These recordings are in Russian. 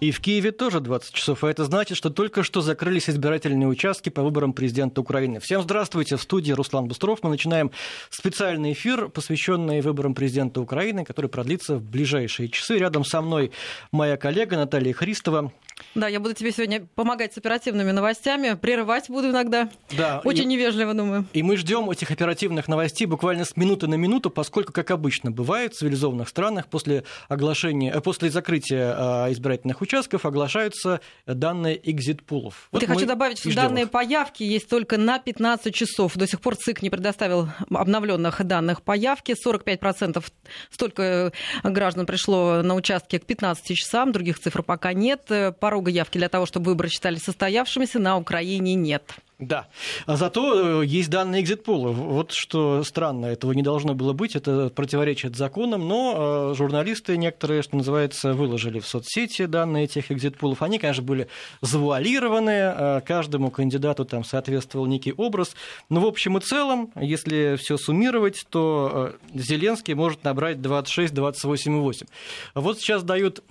И в Киеве тоже 20 часов. А это значит, что только что закрылись избирательные участки по выборам президента Украины. Всем здравствуйте. В студии Руслан Бустров. Мы начинаем специальный эфир, посвященный выборам президента Украины, который продлится в ближайшие часы. Рядом со мной моя коллега Наталья Христова. Да, я буду тебе сегодня помогать с оперативными новостями, прерывать буду иногда. Да. Очень и, невежливо, думаю. И мы ждем этих оперативных новостей буквально с минуты на минуту, поскольку, как обычно бывает в цивилизованных странах, после оглашения, э, после закрытия а, избирательных участков оглашаются данные экзит-пулов. Вот, я хочу добавить, что данные их. по явке есть только на 15 часов. До сих пор ЦИК не предоставил обновленных данных по явке. 45% столько граждан пришло на участке к 15 часам, других цифр пока нет. По порога явки для того, чтобы выборы считались состоявшимися, на Украине нет. Да. А зато э, есть данные экзитпола. Вот что странно, этого не должно было быть, это противоречит законам, но э, журналисты некоторые, что называется, выложили в соцсети данные этих экзитполов. Они, конечно, были завуалированы, э, каждому кандидату там соответствовал некий образ. Но в общем и целом, если все суммировать, то Зеленский может набрать 26-28,8. Вот сейчас дают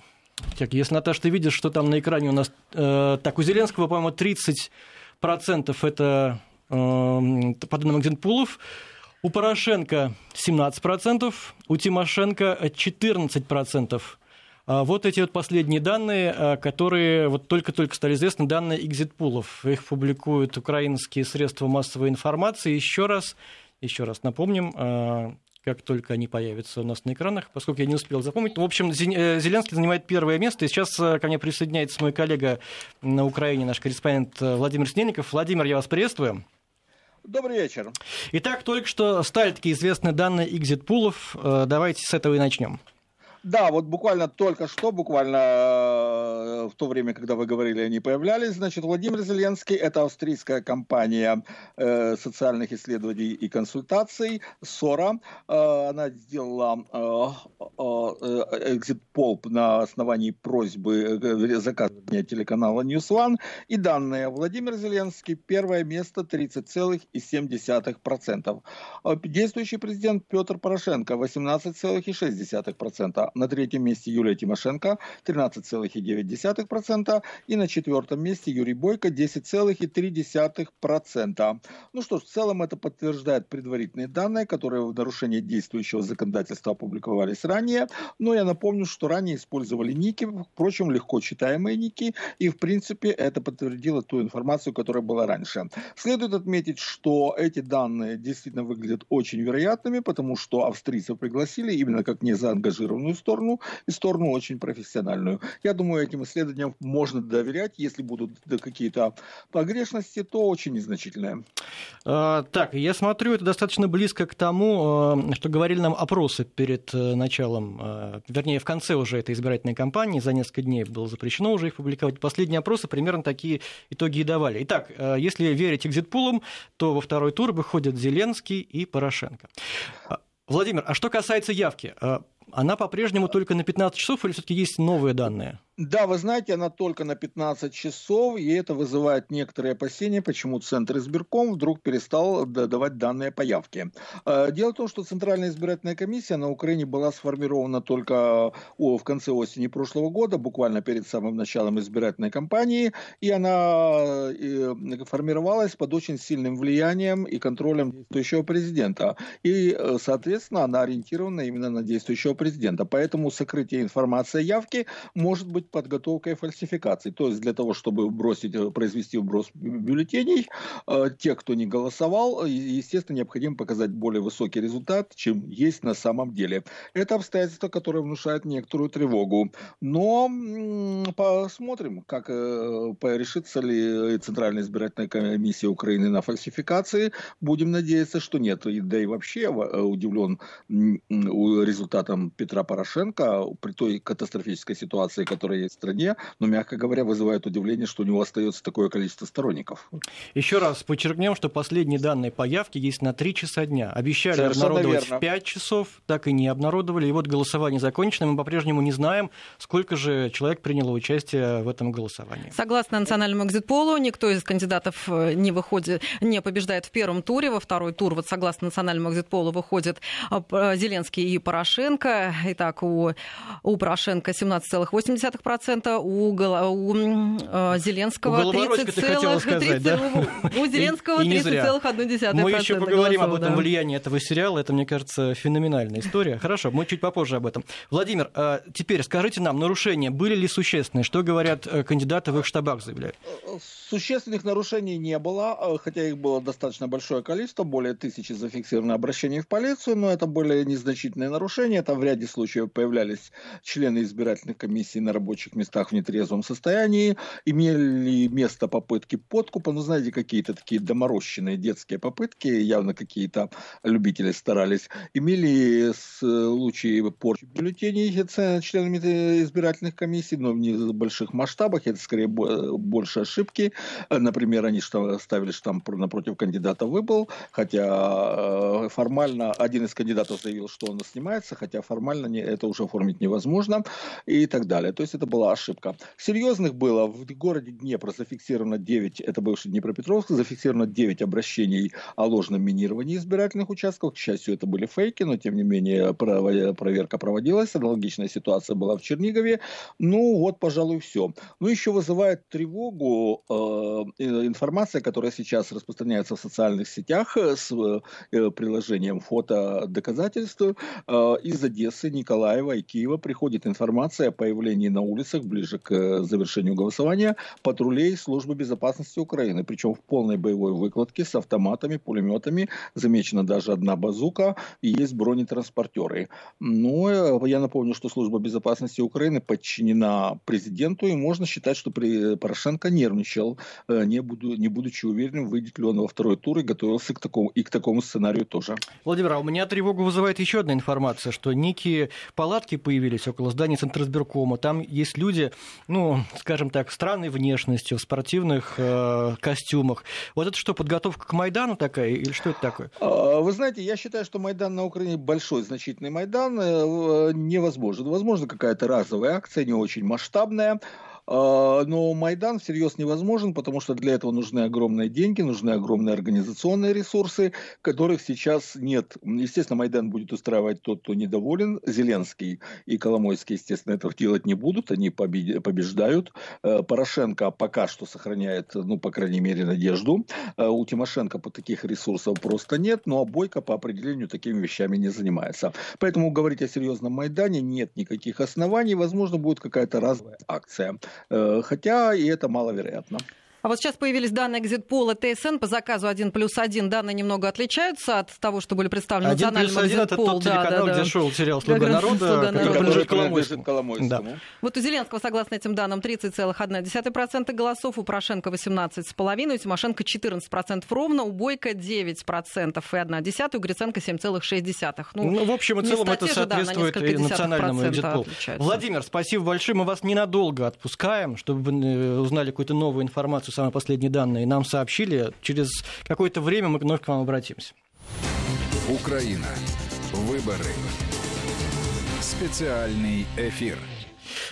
так, если, Наташа, ты видишь, что там на экране у нас... Так, у Зеленского, по-моему, 30% это э, по данным Экзенпулов, у Порошенко 17%, у Тимошенко 14%. А вот эти вот последние данные, э, которые вот только-только стали известны, данные экзитпулов. Их публикуют украинские средства массовой информации. Еще раз, еще раз напомним, э, как только они появятся у нас на экранах, поскольку я не успел запомнить. В общем, э, Зеленский занимает первое место, и сейчас э, ко мне присоединяется мой коллега на Украине, наш корреспондент э, Владимир Снельников. Владимир, я вас приветствую. Добрый вечер. Итак, только что стали такие известные данные экзит-пулов. Давайте с этого и начнем. Да, вот буквально только что, буквально в то время, когда вы говорили, они появлялись, значит, Владимир Зеленский, это австрийская компания э, социальных исследований и консультаций, СОРА, э, она сделала экзит-пол на основании просьбы заказывания телеканала News One, и данные Владимир Зеленский, первое место 30,7%. Действующий президент Петр Порошенко 18,6%. На третьем месте Юлия Тимошенко 13,9%. И на четвертом месте Юрий Бойко 10,3%. Ну что ж, в целом это подтверждает предварительные данные, которые в нарушении действующего законодательства опубликовались ранее. Но я напомню, что ранее использовали ники, впрочем, легко читаемые ники. И в принципе это подтвердило ту информацию, которая была раньше. Следует отметить, что эти данные действительно выглядят очень вероятными, потому что австрийцев пригласили именно как незаангажированную сторону и сторону очень профессиональную. Я думаю, этим исследованиям можно доверять. Если будут какие-то погрешности, то очень незначительные. А, так, я смотрю, это достаточно близко к тому, а, что говорили нам опросы перед э, началом, а, вернее, в конце уже этой избирательной кампании, за несколько дней было запрещено уже их публиковать. Последние опросы примерно такие итоги и давали. Итак, если верить экзитпулам, то во второй тур выходят Зеленский и Порошенко. Владимир, а что касается явки, она по-прежнему только на 15 часов или все-таки есть новые данные? Да, вы знаете, она только на 15 часов, и это вызывает некоторые опасения, почему Центр избирком вдруг перестал давать данные по явке. Э, дело в том, что Центральная избирательная комиссия на Украине была сформирована только в конце осени прошлого года, буквально перед самым началом избирательной кампании, и она э, формировалась под очень сильным влиянием и контролем действующего президента. И, э, соответственно, она ориентирована именно на действующего президента. Поэтому сокрытие информации о явке может быть подготовкой фальсификаций. То есть для того, чтобы бросить, э, произвести вброс бюллетеней, э, те, кто не голосовал, э, естественно, необходимо показать более высокий результат, чем есть на самом деле. Это обстоятельство, которое внушает некоторую тревогу. Но посмотрим, как решится ли Центральная избирательная комиссия Украины на фальсификации. Будем надеяться, что нет. Да и вообще удивлен результатом Петра Порошенко при той катастрофической ситуации, которая своей стране, но, мягко говоря, вызывает удивление, что у него остается такое количество сторонников. Еще раз подчеркнем, что последние данные по явке есть на 3 часа дня. Обещали Совершенно обнародовать верно. в 5 часов, так и не обнародовали. И вот голосование закончено, мы по-прежнему не знаем, сколько же человек приняло участие в этом голосовании. Согласно национальному экзитполу, никто из кандидатов э, не выходит, не побеждает в первом туре, во второй тур, вот согласно национальному экзитполу, выходят э, Зеленский и Порошенко. Итак, у, у Порошенко 17,8%, у, у э, Зеленского 30,30%. Да? У Зеленского 30,1%. Мы еще поговорим голосов, об этом да. влиянии этого сериала. Это, мне кажется, феноменальная история. Хорошо, мы чуть попозже об этом. Владимир, а теперь скажите нам, нарушения были ли существенные? Что говорят э, кандидаты в их штабах, заявляют? Существенных нарушений не было, э, хотя их было достаточно большое количество, более тысячи зафиксировано обращений в полицию, но это более незначительные нарушения. Там в ряде случаев появлялись члены избирательных комиссий на рабочих местах в нетрезвом состоянии, имели место попытки подкупа, ну, знаете, какие-то такие доморощенные детские попытки, явно какие-то любители старались, имели случаи порчи бюллетеней членами избирательных комиссий, но в не больших масштабах, это скорее больше ошибки. Например, они ставили штамп напротив кандидата выбыл, хотя э, формально один из кандидатов заявил, что он снимается, хотя формально не, это уже оформить невозможно и так далее. То есть это была ошибка. Серьезных было в городе Днепр зафиксировано 9, это бывший Днепропетровск, зафиксировано 9 обращений о ложном минировании избирательных участков. К счастью, это были фейки, но тем не менее проверка проводилась. Аналогичная ситуация была в Чернигове. Ну вот, пожалуй, все. Ну еще вызывает тревогу э, информация, которая сейчас распространяется в социальных сетях с э, приложением фото доказательств. Э, из Одессы, Николаева и Киева приходит информация о появлении на улицах ближе к э, завершению голосования патрулей службы безопасности Украины, причем в полной боевой выкладке с автоматами, пулеметами, замечена даже одна базука и есть бронетранспортеры. Но ну, я напомню, что служба безопасности Украины подчинена президенту, и можно считать, что Порошенко нервничал, не, буду, не будучи уверенным, выйдет ли он во второй тур и готовился к такому, и к такому сценарию тоже. Владимир, а у меня тревогу вызывает еще одна информация, что некие палатки появились около здания Центросберкома. Там есть люди, ну, скажем так, странной внешностью, в спортивных э, костюмах. Вот это что, подготовка к Майдану такая или что это такое? А, вы знаете, я считаю, что Майдан на Украине большой, значительный Майдан э, невозможен. Возможно, какая-то разовая акция, не очень масштабная. А, но Майдан всерьез невозможен, потому что для этого нужны огромные деньги, нужны огромные организационные ресурсы, которых сейчас нет. Естественно, Майдан будет устраивать тот, кто недоволен. Зеленский и Коломойский, естественно, этого делать не будут, они побеждают. Э, Порошенко пока что сохраняет, ну, по крайней мере, надежду. Э, у Тимошенко по таких ресурсов просто нет, но Бойко по определению такими вещами не занимается. Поэтому говорить о серьезном Майдане нет никаких оснований. Возможно, будет какая-то разовая акция. Э, хотя и это маловероятно. А вот сейчас появились данные экзитпола ТСН по заказу 1 плюс 1. Данные немного отличаются от того, что были представлены национальным экзитпол. это тот да, телеканал, да, да. где шел сериал «Слуга народа», Слуга народа. который Коломойскому. Коломойскому. Да. Вот у Зеленского, согласно этим данным, 30,1% голосов, у Порошенко 18,5%, у Тимошенко 14% ровно, у Бойко 9% и 1,1%, у Гриценко 7,6%. Ну, ну, в общем и целом это соответствует да, и национальному экзитполу. Владимир, спасибо большое. Мы вас ненадолго отпускаем, чтобы вы э, узнали какую-то новую информацию информацию, самые последние данные, нам сообщили. Через какое-то время мы вновь к вам обратимся. Украина. Выборы. Специальный эфир.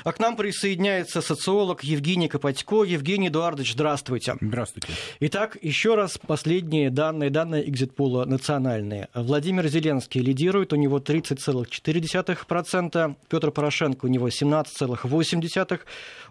А к нам присоединяется социолог Евгений Копатько. Евгений Эдуардович, здравствуйте. Здравствуйте. Итак, еще раз последние данные, данные экзитпола национальные. Владимир Зеленский лидирует, у него 30,4%, Петр Порошенко у него 17,8%,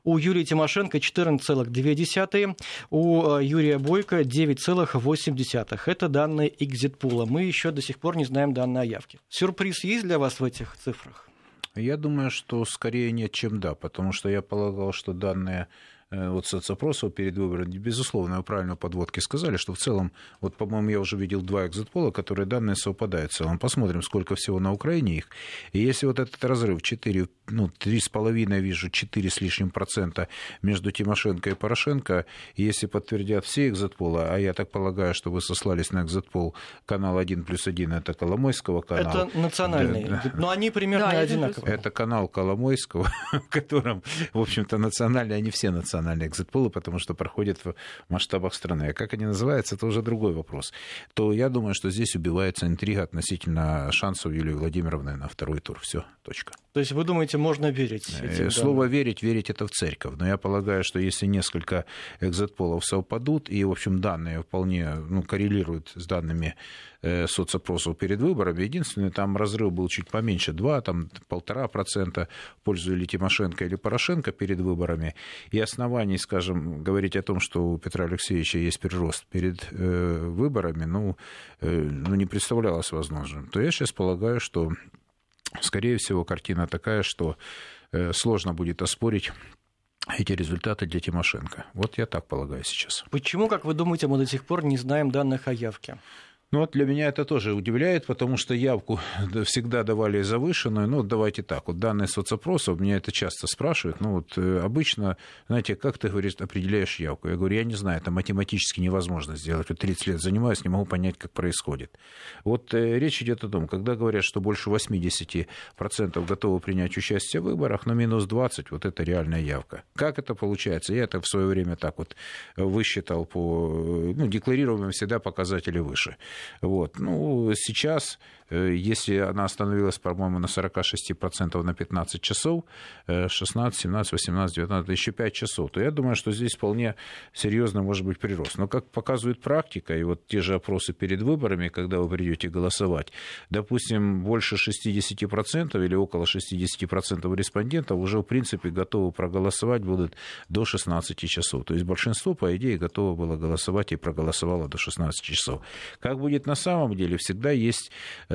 у Юлии Тимошенко 14,2%, у э, Юрия Бойко 9,8%. Это данные экзитпула. Мы еще до сих пор не знаем данные о явке. Сюрприз есть для вас в этих цифрах? Я думаю, что скорее нет, чем да, потому что я полагал, что данные вот соцопросов перед выборами, безусловно, вы правильно подводки сказали, что в целом, вот, по-моему, я уже видел два экзитпола, которые данные совпадают в целом. Посмотрим, сколько всего на Украине их. И если вот этот разрыв 4, ну, 3,5, вижу, 4 с лишним процента между Тимошенко и Порошенко, если подтвердят все экзитпола, а я так полагаю, что вы сослались на экзитпол канал 1 плюс 1, это Коломойского канал. Это национальный, да, но они примерно да, одинаковые. Это канал Коломойского, в котором, в общем-то, национальные, они все национальные региональные экзит-полы, потому что проходят в масштабах страны. А как они называются, это уже другой вопрос. То я думаю, что здесь убивается интрига относительно шансов Юлии Владимировны на второй тур. Все, точка. То есть вы думаете, можно верить? Э, этим Слово «верить», «верить» — это в церковь. Но я полагаю, что если несколько экзит-полов совпадут, и, в общем, данные вполне ну, коррелируют с данными соцопросов перед выборами. Единственное, там разрыв был чуть поменьше, 2, там полтора процента в пользу или Тимошенко, или Порошенко перед выборами. И оснований, скажем, говорить о том, что у Петра Алексеевича есть прирост перед э, выборами, ну, э, ну, не представлялось возможным. То я сейчас полагаю, что, скорее всего, картина такая, что э, сложно будет оспорить эти результаты для Тимошенко. Вот я так полагаю сейчас. Почему, как вы думаете, мы до сих пор не знаем данных о явке? Ну вот для меня это тоже удивляет, потому что явку всегда давали завышенную. Ну, давайте так, вот данные соцопроса, меня это часто спрашивают. Ну, вот э, обычно, знаете, как ты, говоришь, определяешь явку? Я говорю, я не знаю, это математически невозможно сделать. Вот 30 лет занимаюсь, не могу понять, как происходит. Вот э, речь идет о том, когда говорят, что больше 80% готовы принять участие в выборах, но минус 20, вот это реальная явка. Как это получается? Я это в свое время так вот высчитал по, э, ну, декларируемым всегда показатели выше. Вот. Ну, сейчас если она остановилась, по-моему, на 46% на 15 часов, 16, 17, 18, 19, еще 5 часов, то я думаю, что здесь вполне серьезно может быть прирост. Но как показывает практика, и вот те же опросы перед выборами, когда вы придете голосовать, допустим, больше 60% или около 60% респондентов уже, в принципе, готовы проголосовать будут до 16 часов. То есть большинство, по идее, готово было голосовать и проголосовало до 16 часов. Как будет на самом деле, всегда есть Э,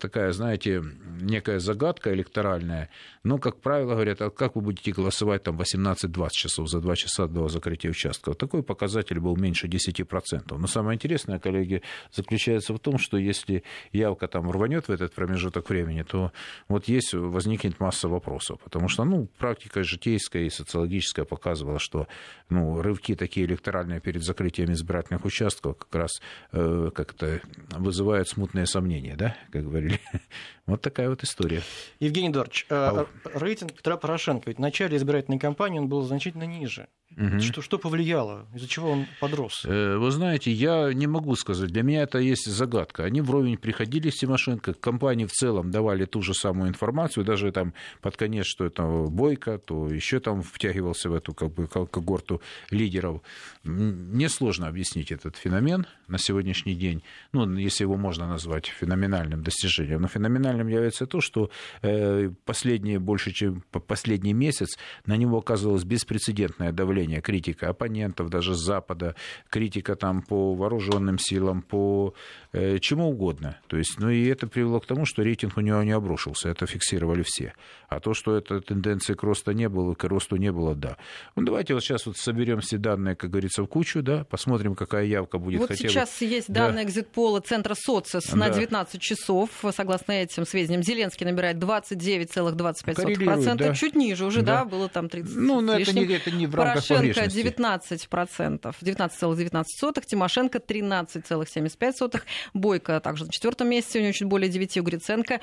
такая, знаете, некая загадка электоральная. Но, как правило, говорят, а как вы будете голосовать там 18-20 часов за 2 часа до закрытия участка? Такой показатель был меньше 10%. Но самое интересное, коллеги, заключается в том, что если явка там рванет в этот промежуток времени, то вот есть, возникнет масса вопросов. Потому что, ну, практика житейская и социологическая показывала, что ну, рывки такие электоральные перед закрытием избирательных участков как раз э, как-то вызывают смутные сомнения, да? Как говорили. Вот такая вот история. Евгений Эдуардович, а... рейтинг Петра Порошенко, ведь в начале избирательной кампании он был значительно ниже. Угу. Что, что повлияло? Из-за чего он подрос? Э, вы знаете, я не могу сказать. Для меня это есть загадка. Они вровень приходили с Тимошенко, компании в целом давали ту же самую информацию, даже там под конец, что это Бойко, то еще там втягивался в эту как бы, когорту лидеров. Несложно объяснить этот феномен на сегодняшний день, ну, если его можно назвать феноменальным достижением. Но феноменальным является то, что э, последние, больше чем последний месяц на него оказывалось беспрецедентное давление давление, критика оппонентов, даже с Запада, критика там по вооруженным силам, по э, чему угодно. То есть, ну и это привело к тому, что рейтинг у него не обрушился, это фиксировали все. А то, что это тенденции к росту не было, к росту не было, да. Ну давайте вот сейчас вот соберем все данные, как говорится, в кучу, да, посмотрим, какая явка будет. Вот хотя сейчас бы... есть данные да. экзит-пола Центра СОЦИС на 19 часов. Согласно этим сведениям, Зеленский набирает 29,25%. Да. Чуть ниже уже, да, да было там 30 Ну, но это не, это не в рамках Порошенко 19%, 19,19, Тимошенко 13,75, Бойко также на четвертом месте, у него чуть более 9, у Гриценко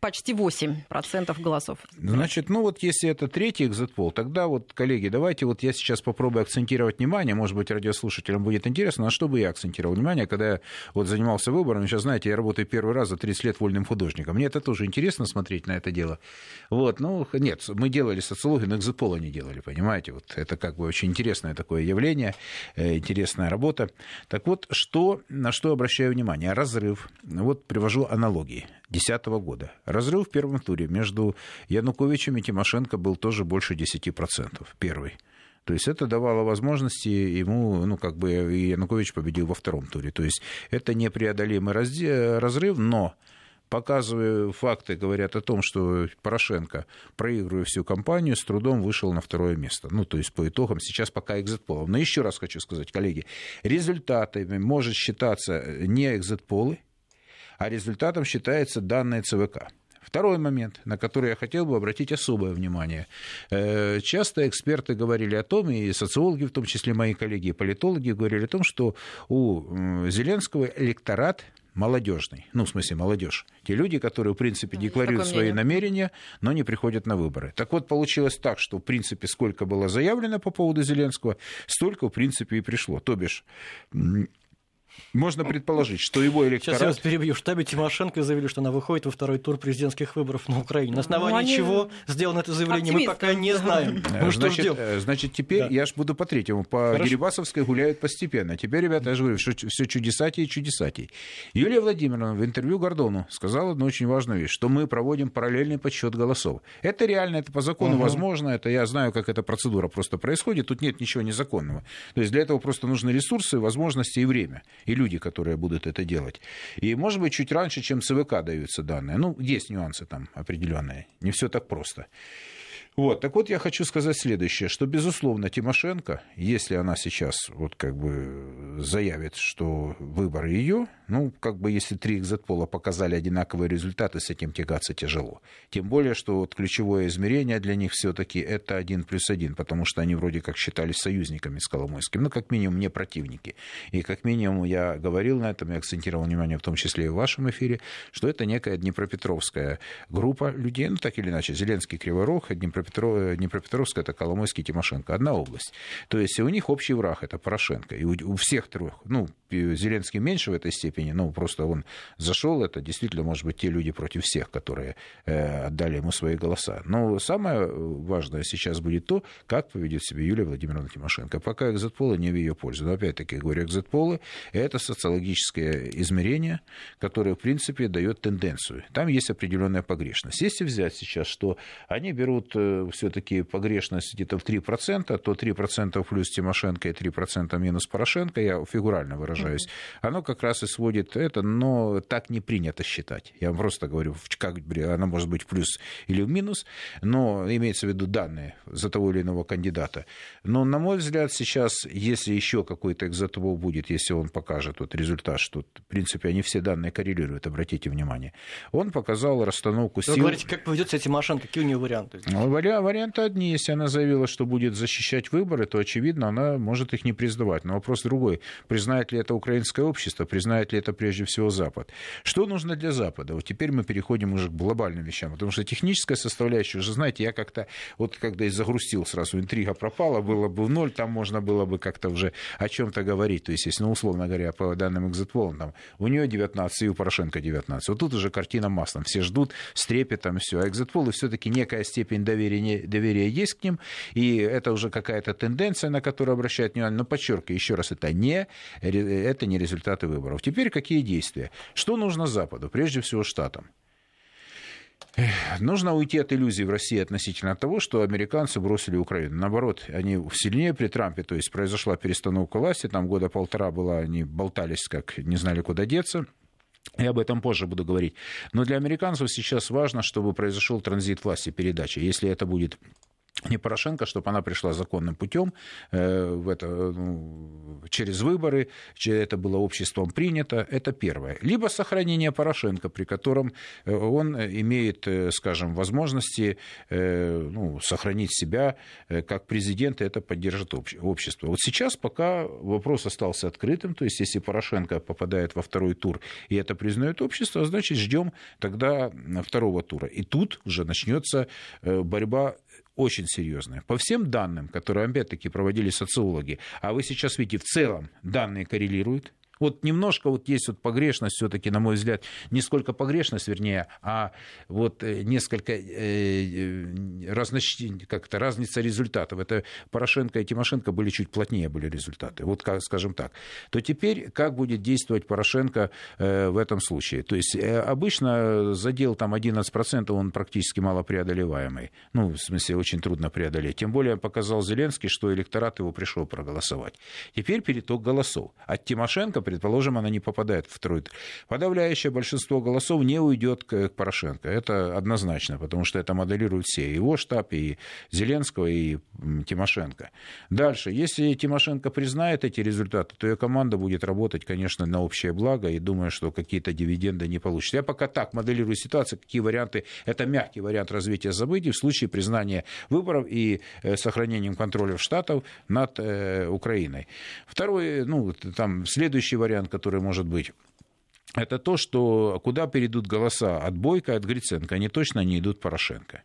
почти 8% голосов. Значит, ну вот если это третий экзитпол, тогда вот, коллеги, давайте вот я сейчас попробую акцентировать внимание, может быть, радиослушателям будет интересно, на что бы я акцентировал внимание, когда я вот занимался выборами, сейчас, знаете, я работаю первый раз за 30 лет вольным художником, мне это тоже интересно смотреть на это дело. Вот, ну, нет, мы делали социологию, но экзитпола не делали, понимаете, вот это как бы очень интересное такое явление, э, интересная работа. Так вот, что, на что обращаю внимание? Разрыв, вот привожу аналогии 2010 года Разрыв в первом туре между Януковичем и Тимошенко был тоже больше 10%, первый. То есть это давало возможности ему, ну, как бы, и Янукович победил во втором туре. То есть это непреодолимый разрыв, но показывая факты, говорят о том, что Порошенко, проигрывая всю кампанию, с трудом вышел на второе место. Ну, то есть по итогам сейчас пока экзит-полов. Но еще раз хочу сказать, коллеги, результатами может считаться не экзит-полы, а результатом считается данные ЦВК. Второй момент, на который я хотел бы обратить особое внимание. Э, часто эксперты говорили о том, и социологи, в том числе мои коллеги и политологи, говорили о том, что у Зеленского электорат молодежный. Ну, в смысле, молодежь. Те люди, которые, в принципе, декларируют свои намерения, но не приходят на выборы. Так вот, получилось так, что, в принципе, сколько было заявлено по поводу Зеленского, столько, в принципе, и пришло. То бишь, можно предположить, что его электорат... Сейчас я вас перебью. В штабе Тимошенко заявили, что она выходит во второй тур президентских выборов на Украине. На основании ну, они... чего сделано это заявление, мы пока не знаем. Ну, что значит, ждем? Э, значит, теперь да. я ж буду по третьему. По Хорошо. Дерибасовской гуляют постепенно. Теперь, ребята, я же говорю, что все чудесатей и чудесатей. Юлия Владимировна в интервью Гордону сказала одну очень важную вещь, что мы проводим параллельный подсчет голосов. Это реально, это по закону угу. возможно, это я знаю, как эта процедура просто происходит, тут нет ничего незаконного. То есть для этого просто нужны ресурсы, возможности и время и люди, которые будут это делать. И, может быть, чуть раньше, чем ЦВК даются данные. Ну, есть нюансы там определенные. Не все так просто. Вот, так вот я хочу сказать следующее, что, безусловно, Тимошенко, если она сейчас вот как бы заявит, что выбор ее, ну, как бы если три экзитпола показали одинаковые результаты, с этим тягаться тяжело. Тем более, что вот ключевое измерение для них все таки это один плюс один, потому что они вроде как считались союзниками с Коломойским, ну, как минимум, не противники. И как минимум я говорил на этом, я акцентировал внимание в том числе и в вашем эфире, что это некая Днепропетровская группа людей, ну, так или иначе, Зеленский, Криворог, Днепропетровская Днепропетро... Днепропетровская, это Коломойский, Тимошенко. Одна область. То есть у них общий враг, это Порошенко. И у всех трех, ну, Зеленский меньше в этой степени, ну, просто он зашел, это действительно, может быть, те люди против всех, которые э, отдали ему свои голоса. Но самое важное сейчас будет то, как поведет себя Юлия Владимировна Тимошенко. Пока экзитполы не в ее пользу. Но опять-таки говорю, экзитполы – это социологическое измерение, которое, в принципе, дает тенденцию. Там есть определенная погрешность. Если взять сейчас, что они берут э, все-таки погрешность где-то в 3%, то 3% плюс Тимошенко и 3% минус Порошенко, я фигурально выражаюсь, mm-hmm. оно как раз и сводит это, но так не принято считать. Я вам просто говорю, как она может быть в плюс или в минус, но имеется в виду данные за того или иного кандидата. Но, на мой взгляд, сейчас, если еще какой-то экзотвол будет, если он покажет вот результат, что, в принципе, они все данные коррелируют, обратите внимание, он показал расстановку сил... Вы говорите, как поведет себя Тимошенко, какие у него варианты? Ну, варианты одни. Если она заявила, что будет защищать выборы, то, очевидно, она может их не признавать. Но вопрос другой. Признает ли это украинское общество, признает ли это прежде всего Запад? Что нужно для Запада? Вот теперь мы переходим уже к глобальным вещам. Потому что техническая составляющая, уже знаете, я как-то, вот когда и загрустил сразу, интрига пропала, было бы в ноль, там можно было бы как-то уже о чем-то говорить. То есть, если, ну, условно говоря, по данным экзитполам, там, у нее 19, и у Порошенко 19. Вот тут уже картина маслом. Все ждут с трепетом, все. А экзитполы все-таки некая степень доверия доверие, доверие есть к ним, и это уже какая-то тенденция, на которую обращают внимание. Но подчеркиваю, еще раз, это не, это не результаты выборов. Теперь какие действия? Что нужно Западу? Прежде всего, Штатам. Нужно уйти от иллюзий в России относительно того, что американцы бросили Украину. Наоборот, они сильнее при Трампе, то есть произошла перестановка власти, там года полтора была, они болтались, как не знали, куда деться. Я об этом позже буду говорить. Но для американцев сейчас важно, чтобы произошел транзит власти, передача. Если это будет не Порошенко, чтобы она пришла законным путем э, в это, ну, через выборы, это было обществом принято, это первое. Либо сохранение Порошенко, при котором э, он имеет, э, скажем, возможности ну, сохранить себя как президент, и это поддержит общество. Вот сейчас пока вопрос остался открытым, то есть если Порошенко попадает во второй тур, и это признает общество, значит, ждем тогда второго тура. И тут уже начнется борьба очень серьезная. По всем данным, которые, опять-таки, проводили социологи, а вы сейчас видите, в целом данные коррелируют, вот немножко вот есть вот погрешность все-таки, на мой взгляд, не сколько погрешность, вернее, а вот э, несколько э, э, как-то разница результатов. Это Порошенко и Тимошенко были чуть плотнее были результаты, вот как, скажем так. То теперь как будет действовать Порошенко в этом случае? То есть обычно задел там 11%, он практически малопреодолеваемый. Ну, в смысле, очень трудно преодолеть. Тем более показал Зеленский, что электорат его пришел проголосовать. Теперь переток голосов. От Тимошенко предположим, она не попадает в второй. Подавляющее большинство голосов не уйдет к Порошенко. Это однозначно, потому что это моделируют все. Его штаб, и Зеленского, и Тимошенко. Дальше. Если Тимошенко признает эти результаты, то ее команда будет работать, конечно, на общее благо, и думаю, что какие-то дивиденды не получится. Я пока так моделирую ситуацию, какие варианты. Это мягкий вариант развития событий в случае признания выборов и э, сохранением контроля штатов над э, Украиной. Второй, ну, там, следующий вариант, который может быть это то, что куда перейдут голоса от Бойко, от Гриценко, они точно не идут Порошенко.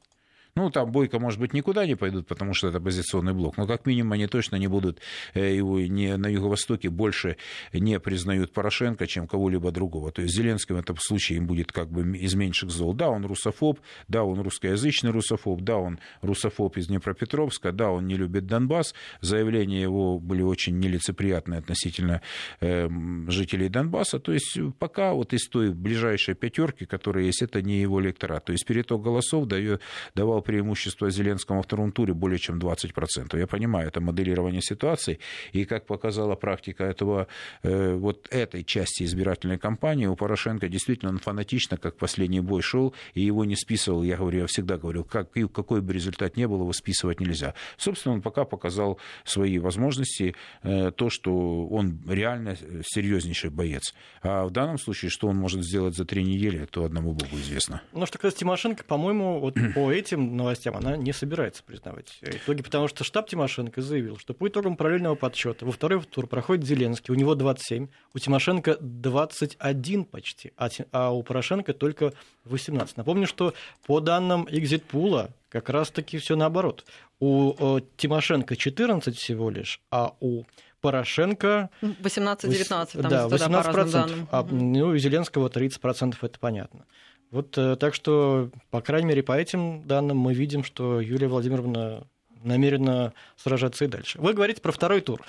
Ну, там Бойко, может быть, никуда не пойдут, потому что это оппозиционный блок, но как минимум они точно не будут э, его не, на Юго-Востоке больше не признают Порошенко, чем кого-либо другого. То есть Зеленский в этом случае им будет как бы из меньших зол. Да, он русофоб, да, он русскоязычный русофоб, да, он русофоб из Днепропетровска, да, он не любит Донбасс. Заявления его были очень нелицеприятные относительно э, жителей Донбасса. То есть пока вот из той ближайшей пятерки, которая есть, это не его электорат. То есть переток голосов дает, давал преимущество Зеленскому во втором туре более чем 20%. Я понимаю, это моделирование ситуации, и как показала практика этого, э, вот этой части избирательной кампании, у Порошенко действительно он фанатично, как последний бой шел, и его не списывал, я говорю, я всегда говорил, как, какой бы результат ни был, его списывать нельзя. Собственно, он пока показал свои возможности, э, то, что он реально серьезнейший боец. А в данном случае, что он может сделать за три недели, то одному богу известно. Ну, что касается Тимошенко, по-моему, вот по этим новостям она не собирается признавать итоги, потому что штаб Тимошенко заявил, что по итогам параллельного подсчета во второй тур проходит Зеленский, у него 27, у Тимошенко 21 почти, а, а у Порошенко только 18. Напомню, что по данным экзитпула как раз-таки все наоборот. У Тимошенко 14 всего лишь, а у Порошенко... 18-19, там да, 18%, а ну, у Зеленского 30%, это понятно. Вот э, так что, по крайней мере, по этим данным мы видим, что Юлия Владимировна намерена сражаться и дальше. Вы говорите про второй тур.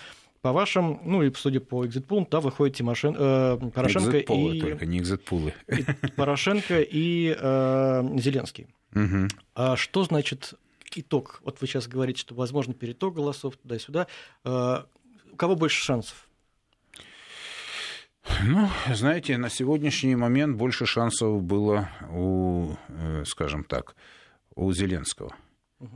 По вашим, ну и судя по экзитпулам, да, выходит Тимошен, э, Порошенко и... только, не экзитпулы. Порошенко и э, Зеленский. Угу. А что значит итог? Вот вы сейчас говорите, что возможно переток голосов туда-сюда. Э, у кого больше шансов? Ну, знаете, на сегодняшний момент больше шансов было у, э, скажем так, у Зеленского.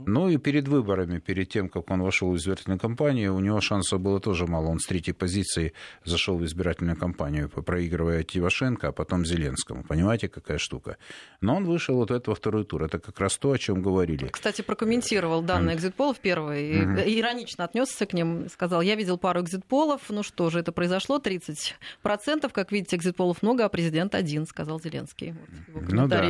Ну и перед выборами, перед тем, как он вошел в избирательную кампанию, у него шансов было тоже мало. Он с третьей позиции зашел в избирательную кампанию, проигрывая Тивошенко, а потом Зеленскому. Понимаете, какая штука? Но он вышел вот это во второй тур. Это как раз то, о чем говорили. Кстати, прокомментировал данные экзитполов первый. Угу. Иронично отнесся к ним. Сказал, я видел пару экзитполов. Ну что же, это произошло. 30%. Как видите, экзитполов много, а президент один, сказал Зеленский. Вот ну да.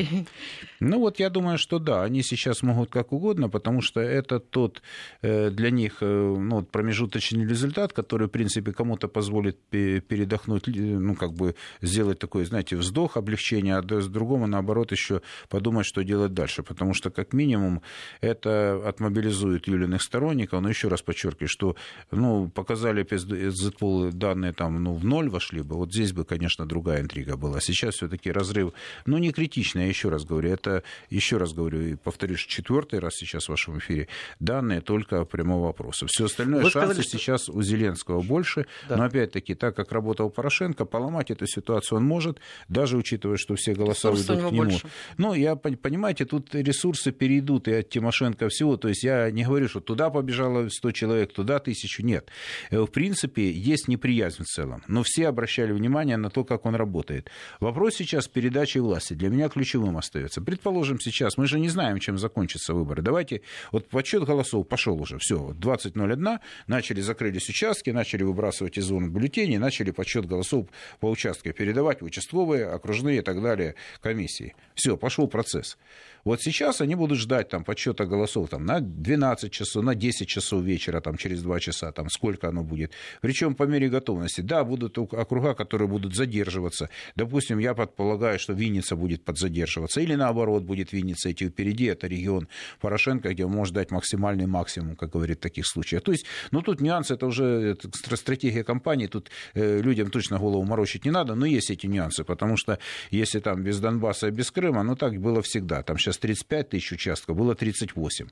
Ну вот я думаю, что да, они сейчас могут как угодно потому что это тот э, для них э, ну, промежуточный результат, который, в принципе, кому-то позволит передохнуть, ну, как бы сделать такой, знаете, вздох, облегчение, а с другому, наоборот, еще подумать, что делать дальше, потому что, как минимум, это отмобилизует Юлиных сторонников, но еще раз подчеркиваю, что, ну, показали Зетпол данные там, ну, в ноль вошли бы, вот здесь бы, конечно, другая интрига была. Сейчас все-таки разрыв, ну, не критичный, я еще раз говорю, это, еще раз говорю, и повторюсь, четвертый раз сейчас сейчас в вашем эфире, данные только прямого вопроса. Все остальное Вы шансы сказали, что... сейчас у Зеленского больше, да. но опять-таки, так как работал Порошенко, поломать эту ситуацию он может, даже учитывая, что все голоса Ресурсы уйдут к нему. Больше. Ну, я, понимаете, тут ресурсы перейдут и от Тимошенко всего, то есть я не говорю, что туда побежало 100 человек, туда тысячу, нет. Э, в принципе, есть неприязнь в целом, но все обращали внимание на то, как он работает. Вопрос сейчас передачи власти для меня ключевым остается. Предположим, сейчас, мы же не знаем, чем закончатся выборы. Давайте давайте, вот подсчет голосов пошел уже, все, 20.01, начали, закрылись участки, начали выбрасывать из зоны бюллетеней, начали подсчет голосов по участкам передавать в участковые, окружные и так далее комиссии. Все, пошел процесс. Вот сейчас они будут ждать там подсчета голосов там, на 12 часов, на 10 часов вечера, там, через 2 часа, там, сколько оно будет. Причем по мере готовности. Да, будут округа, которые будут задерживаться. Допустим, я предполагаю, что Винница будет подзадерживаться. Или наоборот, будет Винница идти впереди. Это регион Порошенко, где он может дать максимальный максимум, как говорит в таких случаях. То есть, ну тут нюансы, это уже стратегия компании. Тут э, людям точно голову морочить не надо, но есть эти нюансы. Потому что если там без Донбасса и без Крыма, ну так было всегда. Там сейчас 35 тысяч участков, было 38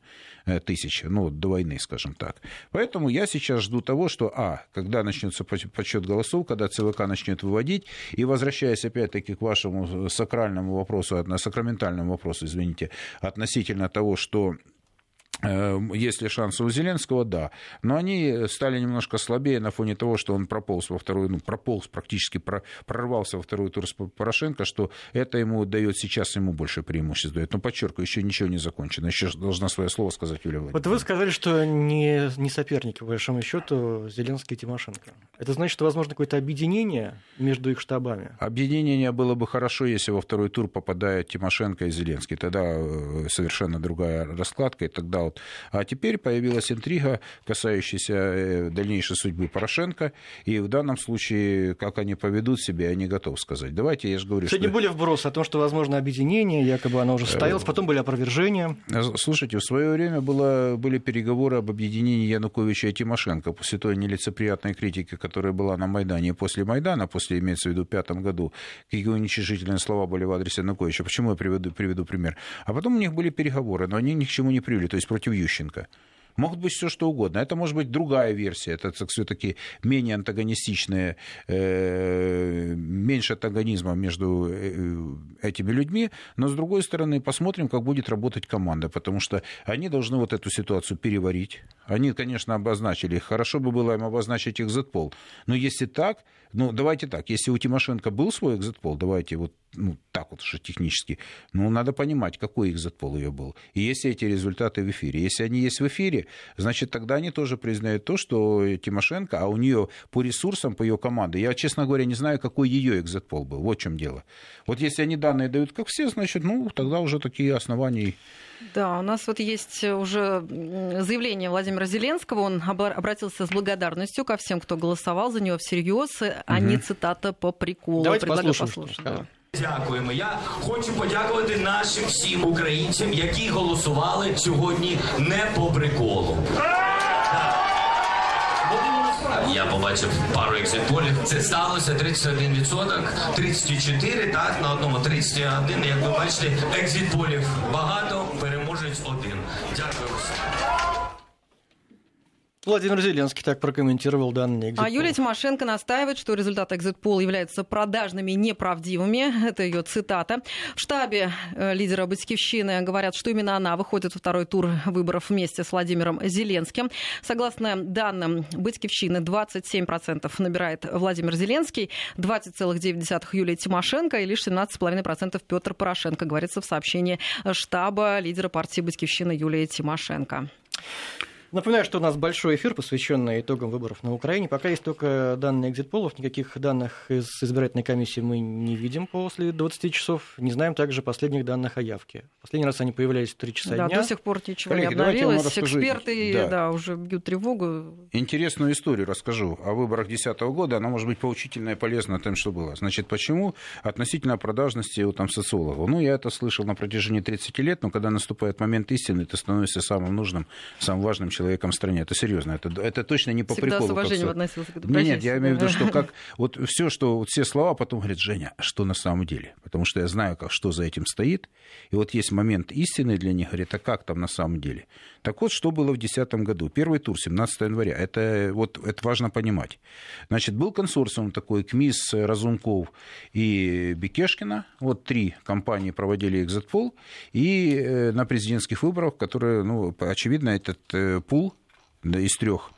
э, тысяч, ну, до войны, скажем так. Поэтому я сейчас жду того, что, а, когда начнется подсчет голосов, когда ЦВК начнет выводить, и возвращаясь опять-таки к вашему сакральному вопросу, сакраментальному вопросу, извините, относительно того, что Э, есть ли шансы у Зеленского? Да. Но они стали немножко слабее на фоне того, что он прополз во вторую, ну, прополз, практически прорвался во второй тур с Порошенко, что это ему дает сейчас ему больше преимуществ дает. Но подчеркиваю, еще ничего не закончено. Еще должна свое слово сказать Юлия Владимировна. Вот вы сказали, что не, не соперники, по большому счету, Зеленский и Тимошенко. Это значит, что возможно какое-то объединение между их штабами? Объединение было бы хорошо, если во второй тур попадает Тимошенко и Зеленский. Тогда э, совершенно другая раскладка, и тогда вот. А теперь появилась интрига, касающаяся э, дальнейшей судьбы Порошенко, и в данном случае, как они поведут себя, я не готов сказать. Давайте, я же говорю, Сегодня что... были вбросы о том, что возможно объединение, якобы оно уже э, состоялось, потом были опровержения. Слушайте, в свое время было, были переговоры об объединении Януковича и Тимошенко после той нелицеприятной критики, которая была на Майдане и после Майдана, после, имеется в виду, в пятом году, какие уничижительные слова были в адрес Януковича. Почему я приведу, приведу пример? А потом у них были переговоры, но они ни к чему не привели, то есть против Ющенко. Могут быть все что угодно. Это может быть другая версия. Это все-таки менее антагонистичная, э, меньше антагонизма между э, этими людьми. Но с другой стороны, посмотрим, как будет работать команда. Потому что они должны вот эту ситуацию переварить. Они, конечно, обозначили. Хорошо бы было им обозначить экзит-пол. Но если так, ну давайте так. Если у Тимошенко был свой экзит-пол, давайте вот ну, так вот уже технически, ну, надо понимать, какой экзит-пол ее был. И если эти результаты в эфире. Если они есть в эфире, значит, тогда они тоже признают то, что Тимошенко, а у нее по ресурсам, по ее команде, я, честно говоря, не знаю, какой ее экзит-пол был. Вот в чем дело. Вот если они данные дают, как все, значит, ну, тогда уже такие основания да, у нас вот есть уже заявление Владимира Зеленского. Он обратился с благодарностью ко всем, кто голосовал за него всерьез, угу. а не цитата по приколу. Давайте Предлагаю послушаем. послушать. Дякуємо. Я хочу подякувати нашим всім українцям, які голосували сьогодні не по приколу. Я побачив пару екзитполів. Це сталося 31%, 34, так, на одному 31. Як ви бачите, екзитполів багато, переможець один. Дякую. Владимир Зеленский так прокомментировал данные экзит А Юлия Тимошенко настаивает, что результаты экзит-пола являются продажными и неправдивыми. Это ее цитата. В штабе э, лидера Батькивщины говорят, что именно она выходит во второй тур выборов вместе с Владимиром Зеленским. Согласно данным Батькивщины, 27% набирает Владимир Зеленский, 20,9% Юлия Тимошенко и лишь 17,5% Петр Порошенко, говорится в сообщении штаба лидера партии Батькивщины Юлии Тимошенко. Напоминаю, что у нас большой эфир, посвященный итогам выборов на Украине. Пока есть только данные экзит-полов, никаких данных из избирательной комиссии мы не видим после 20 часов. Не знаем также последних данных о явке. Последний раз они появлялись в 3 часа да, дня. до сих пор ничего Коллеги, не обновилось. Эксперты да. Да, уже бьют тревогу. Интересную историю расскажу о выборах 2010 года. Она может быть поучительная и полезна тем, что было. Значит, почему относительно продажности у там, социологов? Ну, я это слышал на протяжении 30 лет, но когда наступает момент истины, ты становишься самым нужным, самым важным человеком в стране. Это серьезно. Это, это точно не по Всегда приколу. с уважением относился к этому. Нет, я имею в виду, что как вот все, что вот все слова, потом говорит, Женя, а что на самом деле? Потому что я знаю, как, что за этим стоит. И вот есть момент истины для них, говорит, а как там на самом деле? Так вот, что было в 2010 году? Первый тур, 17 января. Это, вот, это важно понимать. Значит, был консорциум такой, КМИС, Разумков и Бекешкина. Вот три компании проводили экзит-пол. И э, на президентских выборах, которые, ну, очевидно, этот э, пул из трех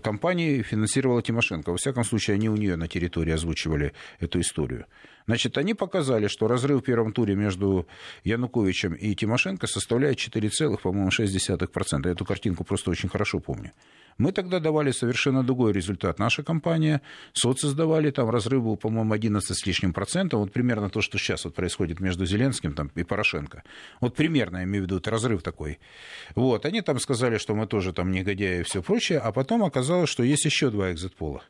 компаний финансировала Тимошенко. Во всяком случае, они у нее на территории озвучивали эту историю. Значит, они показали, что разрыв в первом туре между Януковичем и Тимошенко составляет 4,6%. Я эту картинку просто очень хорошо помню. Мы тогда давали совершенно другой результат. Наша компания, соцы сдавали, там разрыв был, по-моему, 11 с лишним процентов. Вот примерно то, что сейчас вот происходит между Зеленским там, и Порошенко. Вот примерно, я имею в виду, разрыв такой. Вот, они там сказали, что мы тоже там негодяи и все прочее, а потом оказалось, что есть еще два экзит-пола.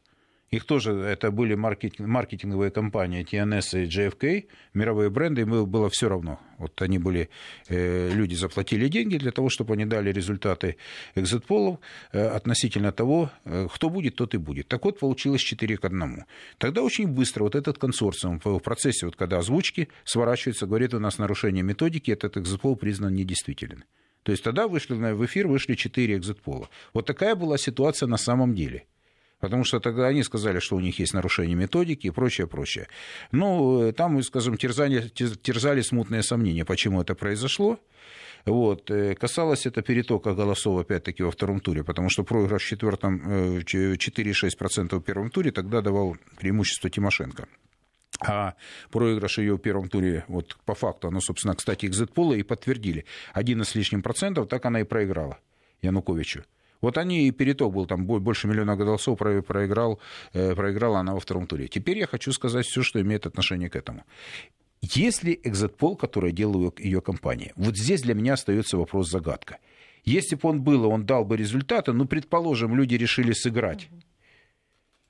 Их тоже, это были маркетинг, маркетинговые компании TNS и JFK, мировые бренды, им было все равно. Вот они были, э, люди заплатили деньги для того, чтобы они дали результаты экзит-полов э, относительно того, э, кто будет, тот и будет. Так вот, получилось 4 к 1. Тогда очень быстро вот этот консорциум в процессе, вот когда озвучки сворачивается, говорит, у нас нарушение методики, этот экзит-пол признан недействителен. То есть тогда вышли в эфир вышли 4 экзит-пола. Вот такая была ситуация на самом деле. Потому что тогда они сказали, что у них есть нарушение методики и прочее, прочее. Ну, там, скажем, терзали, терзали смутные сомнения, почему это произошло. Вот. Э, касалось это перетока голосов, опять-таки, во втором туре, потому что проигрыш в четвертом 4,6% в первом туре тогда давал преимущество Тимошенко. А проигрыш ее в первом туре, вот по факту, оно, собственно, кстати, экзит-полы и подтвердили. Один с лишним процентов, так она и проиграла Януковичу. Вот они и переток был там больше миллиона голосов проиграл, э, проиграла она во втором туре. Теперь я хочу сказать все, что имеет отношение к этому. Если экзит-пол, который делала ее компания, вот здесь для меня остается вопрос загадка. Если бы он был, он дал бы результаты, ну, предположим, люди решили сыграть.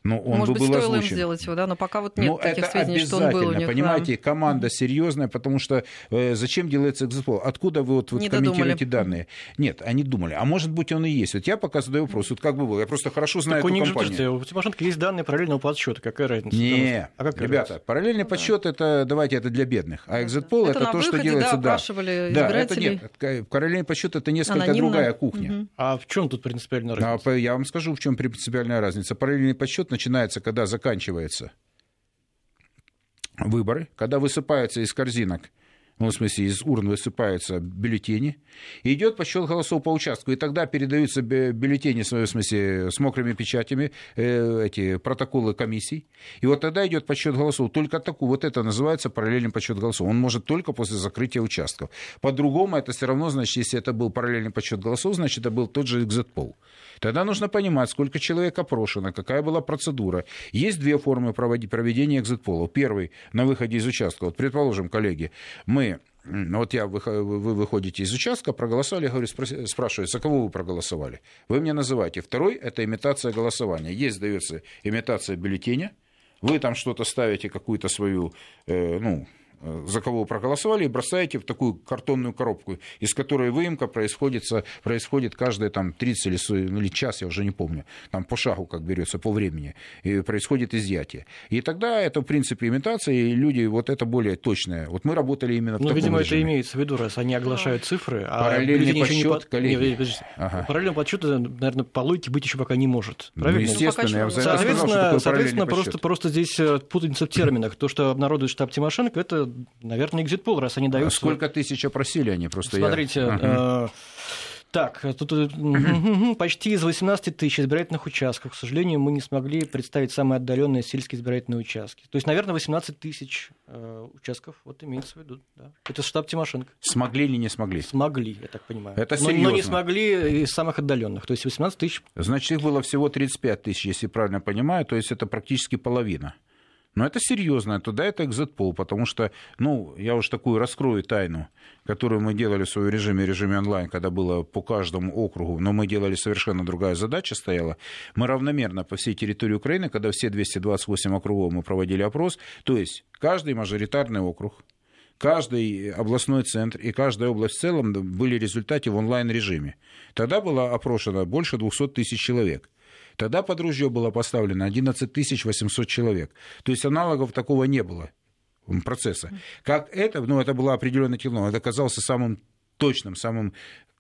Ну, он Может бы быть, был стоило озвучен. им сделать его, да, но пока вот нет но таких это сведений, что он был у них. понимаете, да. команда серьезная, потому что э, зачем делается экзитпол? Откуда вы вот, вот комментируете данные? Нет, они думали, а может быть он и есть. Вот я пока задаю вопрос, вот как бы было, я просто хорошо знаю так эту у компанию. Же, у Тимошенко есть данные параллельного подсчета, какая разница? Не, а как ребята, разница? параллельный подсчет да. это, давайте, это для бедных, а экзитпол это, это то, выходе, что делается, да, да. Да, это нет, параллельный подсчет это несколько Анонимно. другая кухня. Угу. А в чем тут принципиальная разница? А, я вам скажу, в чем принципиальная разница. Параллельный подсчет начинается, когда заканчивается выборы, когда высыпаются из корзинок ну, в смысле, из урн высыпаются бюллетени, и идет подсчет голосов по участку, и тогда передаются бюллетени, в смысле, с мокрыми печатями, э, эти протоколы комиссий, и вот тогда идет подсчет голосов. Только такой, вот это называется параллельный подсчет голосов. Он может только после закрытия участков. По-другому это все равно, значит, если это был параллельный подсчет голосов, значит, это был тот же экзит-пол. Тогда нужно понимать, сколько человек опрошено, какая была процедура. Есть две формы проведения экзит-пола. Первый на выходе из участка. Вот, предположим, коллеги, мы ну, вот я, вы, вы выходите из участка, проголосовали, я говорю, спрашиваю, за кого вы проголосовали? Вы мне называете. Второй – это имитация голосования. Есть, дается имитация бюллетеня, вы там что-то ставите, какую-то свою, э, ну, за кого вы проголосовали, и бросаете в такую картонную коробку, из которой выемка происходит, происходит каждые там, 30 или, или час, я уже не помню, там по шагу как берется, по времени, и происходит изъятие. И тогда это, в принципе, имитация, и люди, вот это более точное. Вот мы работали именно в ну, таком видимо, режиме. это имеется в виду, раз они оглашают цифры, а Параллельный подсчет, не... коллеги. Не, ага. Параллельный подсчет, наверное, по логике быть еще пока не может. Ну, правильно? Ну, естественно, я соответственно, сказал, что соответственно просто, просто здесь э, путаница в терминах. То, что обнародует штаб Тимошенко, это, наверное, экзит-пол, раз они дают... А сколько тысяч опросили они? Просто Смотрите, я... Так, тут э, почти из 18 тысяч избирательных участков. К сожалению, мы не смогли представить самые отдаленные сельские избирательные участки. То есть, наверное, 18 тысяч э, участков вот имеется в виду. Да. Это штаб Тимошенко. Смогли или не смогли? Смогли, я так понимаю. Это серьезно. Но, но не смогли из самых отдаленных. То есть 18 тысяч. Значит, их было всего 35 тысяч, если правильно понимаю. То есть это практически половина. Но это серьезно, туда это экзит-пол, потому что, ну, я уж такую раскрою тайну, которую мы делали в своем режиме, режиме онлайн, когда было по каждому округу, но мы делали совершенно другая задача стояла. Мы равномерно по всей территории Украины, когда все 228 округов мы проводили опрос, то есть каждый мажоритарный округ, каждый областной центр и каждая область в целом были в результате в онлайн-режиме. Тогда было опрошено больше 200 тысяч человек. Тогда под ружье было поставлено 11 800 человек. То есть аналогов такого не было процесса. Как это, ну, это было определенное тело, это оказался самым точным, самым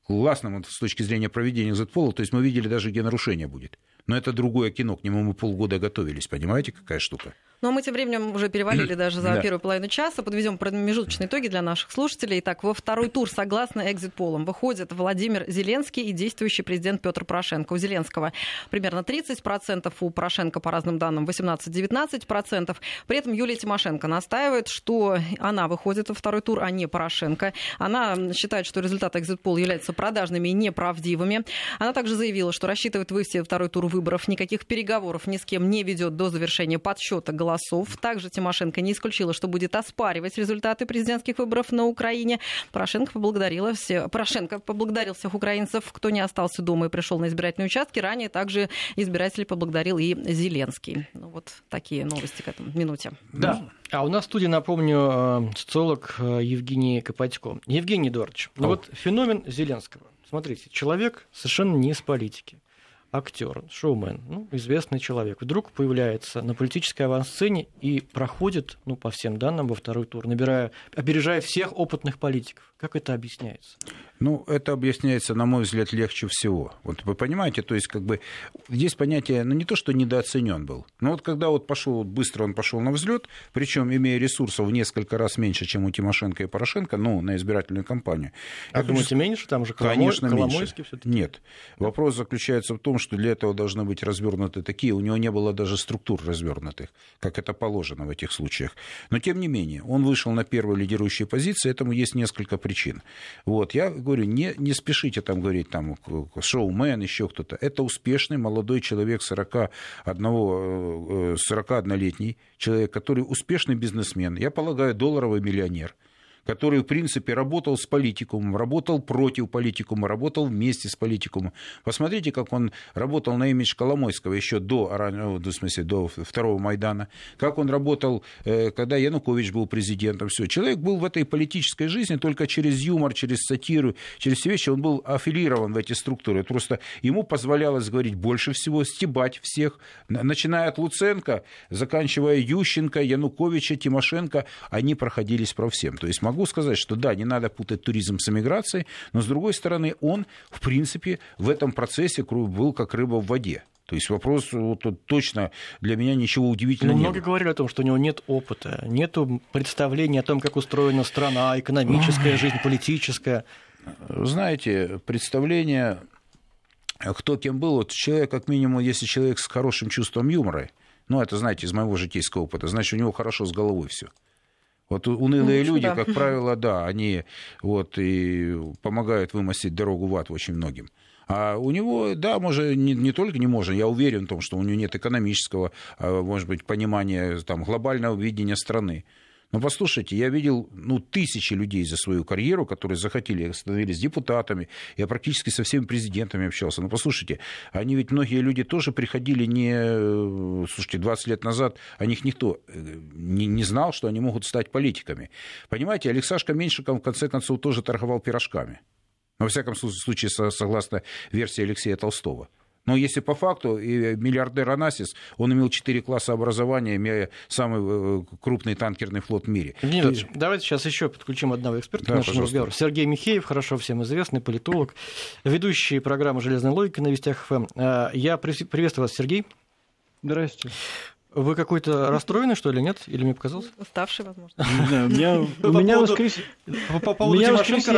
классным с точки зрения проведения экзит-пола, то есть мы видели даже, где нарушение будет. Но это другое кино, к нему мы полгода готовились, понимаете, какая штука? Ну, а мы тем временем уже перевалили даже за да. первую половину часа. Подведем промежуточные итоги для наших слушателей. Итак, во второй тур, согласно экзит-полам, выходят Владимир Зеленский и действующий президент Петр Порошенко. У Зеленского примерно 30%, у Порошенко, по разным данным, 18-19%. При этом Юлия Тимошенко настаивает, что она выходит во второй тур, а не Порошенко. Она считает, что результаты экзит-пола являются продажными и неправдивыми. Она также заявила, что рассчитывает вывести второй тур выборов, никаких переговоров ни с кем не ведет до завершения подсчета голосов голосов. Также Тимошенко не исключила, что будет оспаривать результаты президентских выборов на Украине. Порошенко, поблагодарила все... Порошенко поблагодарил всех украинцев, кто не остался дома и пришел на избирательные участки. Ранее также избирателей поблагодарил и Зеленский. Ну, вот такие новости к этому минуте. Да. А у нас в студии, напомню, э, социолог э, Евгений Копатько. Евгений Эдуардович, ну вот феномен Зеленского. Смотрите, человек совершенно не из политики. Актер, шоумен, ну, известный человек, вдруг появляется на политической авансцене и проходит, ну, по всем данным, во второй тур, набирая, опережая всех опытных политиков. Как это объясняется? Ну, это объясняется, на мой взгляд, легче всего. Вот вы понимаете, то есть, как бы, здесь понятие, ну, не то, что недооценен был, но вот когда вот пошел, быстро он пошел на взлет, причем имея ресурсов в несколько раз меньше, чем у Тимошенко и Порошенко, ну, на избирательную кампанию. А думаете, думаю, меньше? Там же Коломой, Конечно, Коломойский все-таки? Нет. Вопрос заключается в том, что для этого должны быть развернуты такие, у него не было даже структур развернутых, как это положено в этих случаях. Но, тем не менее, он вышел на первые лидирующие позиции, этому есть несколько причин. Вот, я говорю, не, не спешите там говорить, там, шоумен, еще кто-то. Это успешный молодой человек 41, 41-летний э, человек, который успешный бизнесмен, я полагаю, долларовый миллионер который, в принципе, работал с политикумом, работал против политикума, работал вместе с политикумом. Посмотрите, как он работал на имидж Коломойского еще до, ну, в смысле, до второго Майдана, как он работал, э, когда Янукович был президентом. Все. Человек был в этой политической жизни только через юмор, через сатиру, через все вещи. Он был аффилирован в эти структуры. Просто ему позволялось говорить больше всего, стебать всех, начиная от Луценко, заканчивая Ющенко, Януковича, Тимошенко, они проходились про всем. То есть могу сказать, что да, не надо путать туризм с эмиграцией, но с другой стороны, он, в принципе, в этом процессе был как рыба в воде. То есть вопрос вот, точно для меня ничего удивительного Но многие говорили о том, что у него нет опыта, нет представления о том, как устроена страна, экономическая жизнь, политическая. Знаете, представление, кто кем был, вот человек, как минимум, если человек с хорошим чувством юмора, ну, это, знаете, из моего житейского опыта, значит, у него хорошо с головой все. Вот унылые ну, люди, да. как правило, да, они вот и помогают вымостить дорогу в ад очень многим. А у него, да, может, не, не только не может, я уверен в том, что у него нет экономического, а, может быть, понимания там, глобального видения страны. Ну, послушайте, я видел ну, тысячи людей за свою карьеру, которые захотели, становились депутатами. Я практически со всеми президентами общался. Ну, послушайте, они ведь многие люди тоже приходили не... Э, слушайте, 20 лет назад о них никто э, не, не знал, что они могут стать политиками. Понимаете, Алексашка Меньшиков в конце концов тоже торговал пирожками. Во всяком случае, согласно версии Алексея Толстого. Но если по факту, и миллиардер Анасис, он имел четыре класса образования, имея самый э, крупный танкерный флот в мире. Евгений Ты... давайте сейчас еще подключим одного эксперта да, к нашему разговору. Сергей Михеев, хорошо всем известный политолог, ведущий программы «Железная логика» на Вестях ФМ. Э, я приветствую вас, Сергей. Здравствуйте. Вы какой-то расстроенный, что ли, нет? Или мне показалось? Уставший, возможно. У меня воскресенье. По поводу Тимошенко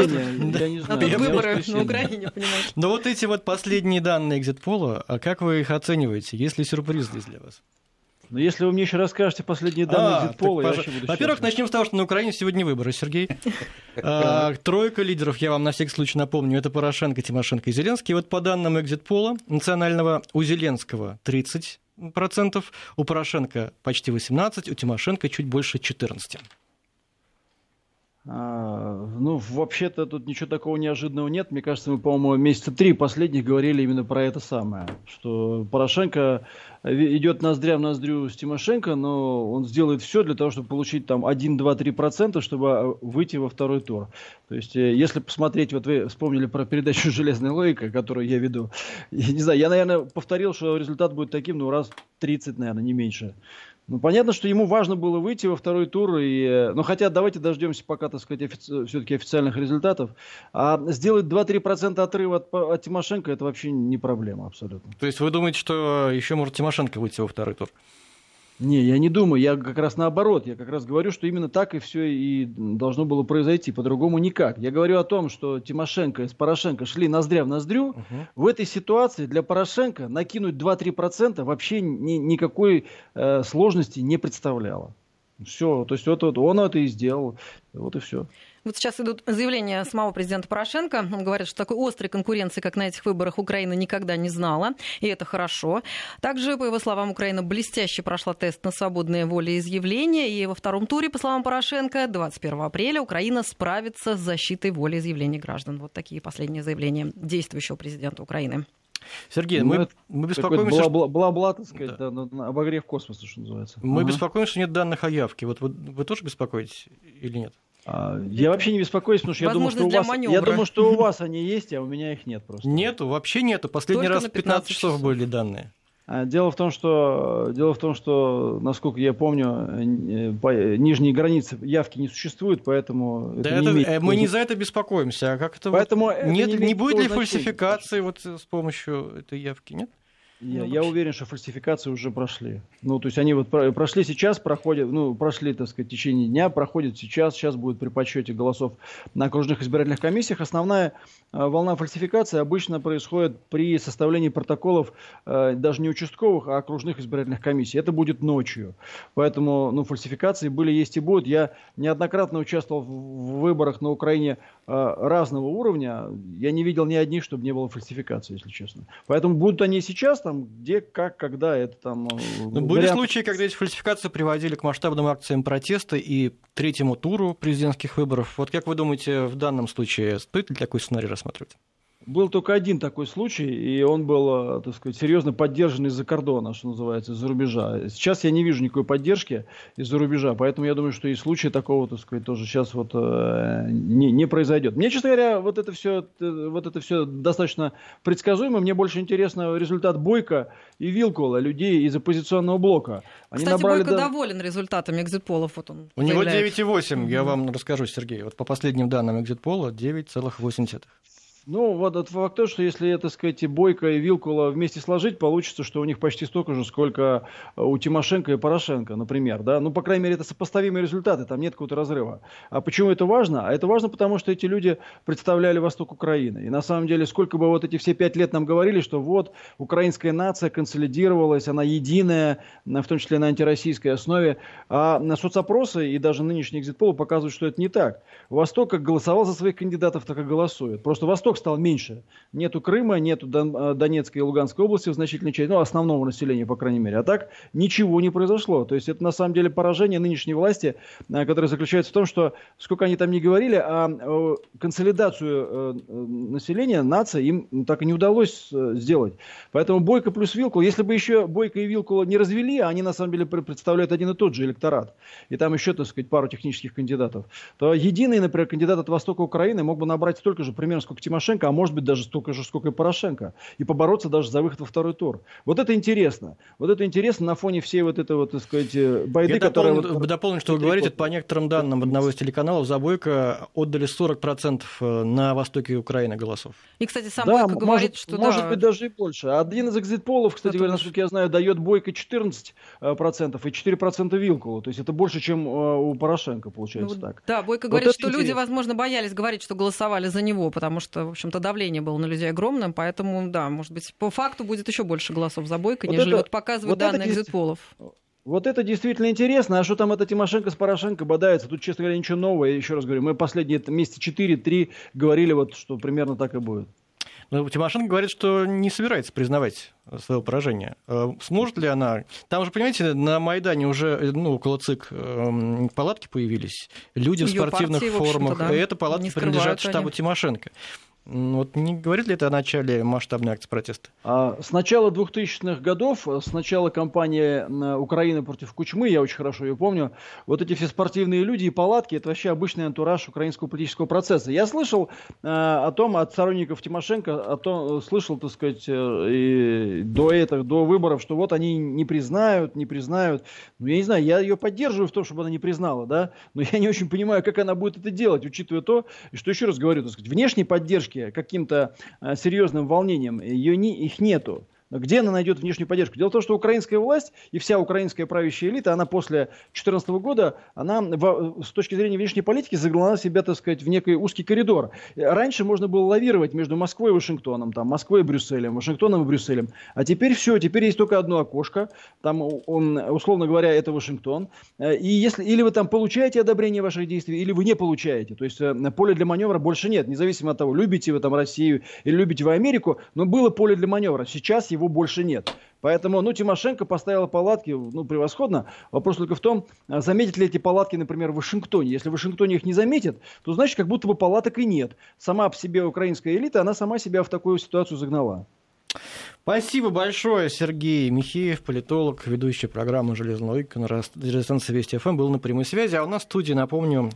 Я не знаю. Выборы на Украине, понимаешь. Но вот эти вот последние данные экзит-пола, а как вы их оцениваете? Есть ли сюрприз здесь для вас? Но если вы мне еще расскажете последние данные а, экзит-пола, я вообще буду Во-первых, начнем с того, что на Украине сегодня выборы, Сергей. А, тройка лидеров, я вам на всякий случай напомню, это Порошенко, Тимошенко и Зеленский. Вот по данным экзит-пола национального у Зеленского 30 процентов, у Порошенко почти 18, у Тимошенко чуть больше 14. А, ну, вообще-то тут ничего такого неожиданного нет. Мне кажется, мы, по-моему, месяца три последних говорили именно про это самое. Что Порошенко идет ноздря в ноздрю с Тимошенко, но он сделает все для того, чтобы получить там 1, 2, 3 процента, чтобы а, выйти во второй тур. То есть, э, если посмотреть, вот вы вспомнили про передачу «Железная логика», которую я веду. Я не знаю, я, наверное, повторил, что результат будет таким, ну, раз 30, наверное, не меньше. Ну, понятно, что ему важно было выйти во второй тур. И, э, ну, хотя давайте дождемся пока, так сказать, офици- все-таки официальных результатов. А сделать 2-3% отрыва от, от Тимошенко это вообще не проблема абсолютно. То есть вы думаете, что еще может Тимошенко выйти во второй тур? Не, я не думаю, я как раз наоборот, я как раз говорю, что именно так и все и должно было произойти, по-другому никак. Я говорю о том, что Тимошенко с Порошенко шли ноздря в ноздрю. Угу. В этой ситуации для Порошенко накинуть 2-3% вообще ни, никакой э, сложности не представляло. Все, то есть вот, вот он это и сделал, вот и все. Вот сейчас идут заявления самого президента Порошенко. Он говорит, что такой острой конкуренции, как на этих выборах, Украина никогда не знала, и это хорошо. Также, по его словам, Украина блестяще прошла тест на свободное волеизъявление, и во втором туре, по словам Порошенко, 21 апреля Украина справится с защитой волеизъявлений граждан. Вот такие последние заявления действующего президента Украины. Сергей, ну, мы, мы беспокоимся... Бла, бла, бла, так сказать, да. Да, на обогрев космоса, что называется. Мы ага. беспокоимся, что нет данных о явке. Вот вы, вы тоже беспокоитесь или нет? А, я вообще не беспокоюсь, потому что я думаю, что у вас, я думаю, что у вас они есть, а у меня их нет просто. Нету, вообще нету. Последний Только раз 15, 15 часов, часов были данные. А, дело в том, что, дело в том, что, насколько я помню, э, по, нижние границы явки не существует, поэтому да это, это не имеет... мы не за это беспокоимся, а как это поэтому вот... это нет, не, не будет ли фальсификации вот с помощью этой явки, нет? Я, ну, я уверен, что фальсификации уже прошли. Ну, то есть они вот прошли сейчас, проходят, ну, прошли, так сказать, в течение дня, проходят сейчас, сейчас будет при подсчете голосов на окружных избирательных комиссиях. Основная э, волна фальсификации обычно происходит при составлении протоколов э, даже не участковых, а окружных избирательных комиссий. Это будет ночью. Поэтому, ну, фальсификации были, есть и будут. Я неоднократно участвовал в выборах на Украине разного уровня. Я не видел ни одних, чтобы не было фальсификации, если честно. Поэтому будут они сейчас, там, где, как, когда, это там... Э, Но были вариант... случаи, когда эти фальсификации приводили к масштабным акциям протеста и третьему туру президентских выборов. Вот как вы думаете, в данном случае стоит ли такой сценарий рассматривать? Был только один такой случай, и он был, э, так сказать, серьезно поддержан из-за кордона, что называется, из-за рубежа. Сейчас я не вижу никакой поддержки из-за рубежа, поэтому я думаю, что и случая такого, так сказать, тоже сейчас вот э, не, не произойдет. Мне, честно говоря, вот это все, э, вот это все достаточно предсказуемо. Мне больше интересно результат Бойко и Вилкула, людей из оппозиционного блока. Они Кстати, набрали Бойко до... доволен результатами экзитполов. Вот он У него 9,8, я вам расскажу, Сергей. Вот по последним данным экзитпола 9,8. Ну, вот этот факт то, что если, так сказать, Бойко и Вилкула вместе сложить, получится, что у них почти столько же, сколько у Тимошенко и Порошенко, например, да. Ну, по крайней мере, это сопоставимые результаты, там нет какого-то разрыва. А почему это важно? А это важно, потому что эти люди представляли Восток Украины. И на самом деле, сколько бы вот эти все пять лет нам говорили, что вот украинская нация консолидировалась, она единая, в том числе на антироссийской основе, а на соцопросы и даже нынешний экзитпол показывают, что это не так. Восток как голосовал за своих кандидатов, так и голосует. Просто Восток Восток стал меньше. Нету Крыма, нету э, Донецкой и Луганской области в значительной части, ну, основного населения, по крайней мере. А так ничего не произошло. То есть это на самом деле поражение нынешней власти, э, которое заключается в том, что, сколько они там не говорили, а э, консолидацию населения, нации им так и не удалось сделать. Поэтому Бойко плюс Вилкул, если бы еще Бойко и Вилкула не развели, они на самом деле представляют один и тот же электорат, и там еще, так сказать, пару технических кандидатов, то единый, например, кандидат от Востока Украины мог бы набрать столько же, примерно, сколько Тимошенко Порошенко, а может быть даже столько же, сколько и Порошенко, и побороться даже за выход во второй тур. Вот это интересно. Вот это интересно на фоне всей вот этой вот, так сказать, э, байды, Я которая... Дополню, вот, дополню, что вы говорите, по некоторым данным одного из телеканалов, за Бойко отдали 40% э, на востоке Украины голосов. И, кстати, сам да, Бойко говорит, может, что... Может да. быть, даже и больше. Один из экзитполов, кстати говоря, насколько я знаю, дает Бойко 14% и 4% Вилкулу. То есть это больше, чем э, у Порошенко, получается ну, так. Да, Бойко вот говорит, что интересно. люди, возможно, боялись говорить, что голосовали за него, потому что, в общем-то, давление было на людей огромным, поэтому, да, может быть, по факту будет еще больше голосов за Бойко, вот нежели это, вот показывают вот данные экзитполов. Вот это действительно интересно. А что там это Тимошенко с Порошенко бодаются? Тут, честно говоря, ничего нового. Я еще раз говорю, мы последние месяца 4-3 говорили, вот, что примерно так и будет. Но Тимошенко говорит, что не собирается признавать своего поражения. Э, сможет ли она? Там же, понимаете, на Майдане уже ну, около ЦИК эм, палатки появились, люди Её в спортивных партии, формах, да. и это палатки принадлежат штабу Тимошенко. Вот не говорит ли это о начале масштабной акции протеста? А, с начала 2000-х годов, с начала кампании Украины против Кучмы, я очень хорошо ее помню, вот эти все спортивные люди и палатки, это вообще обычный антураж украинского политического процесса. Я слышал э, о том от сторонников Тимошенко, о том, слышал, так сказать, э, и до этого, до выборов, что вот они не признают, не признают. Ну, я не знаю, я ее поддерживаю в том, чтобы она не признала, да, но я не очень понимаю, как она будет это делать, учитывая то, что еще раз говорю, так сказать, внешней поддержки поддержки каким-то э, серьезным волнением, ее не, их нету. Где она найдет внешнюю поддержку? Дело в том, что украинская власть и вся украинская правящая элита, она после 2014 года, она с точки зрения внешней политики загнала себя, так сказать, в некий узкий коридор. Раньше можно было лавировать между Москвой и Вашингтоном, там, Москвой и Брюсселем, Вашингтоном и Брюсселем. А теперь все, теперь есть только одно окошко, там, он, условно говоря, это Вашингтон. И если, или вы там получаете одобрение ваших действий, или вы не получаете. То есть э, поля для маневра больше нет, независимо от того, любите вы там Россию или любите вы Америку, но было поле для маневра. Сейчас его больше нет. Поэтому, ну, Тимошенко поставила палатки, ну, превосходно. Вопрос только в том, а заметят ли эти палатки, например, в Вашингтоне. Если в Вашингтоне их не заметят, то значит, как будто бы палаток и нет. Сама по себе украинская элита, она сама себя в такую ситуацию загнала. Спасибо большое, Сергей Михеев, политолог, ведущий программы «Железная логика» на радиостанции Вести ФМ, был на прямой связи. А у нас в студии, напомню,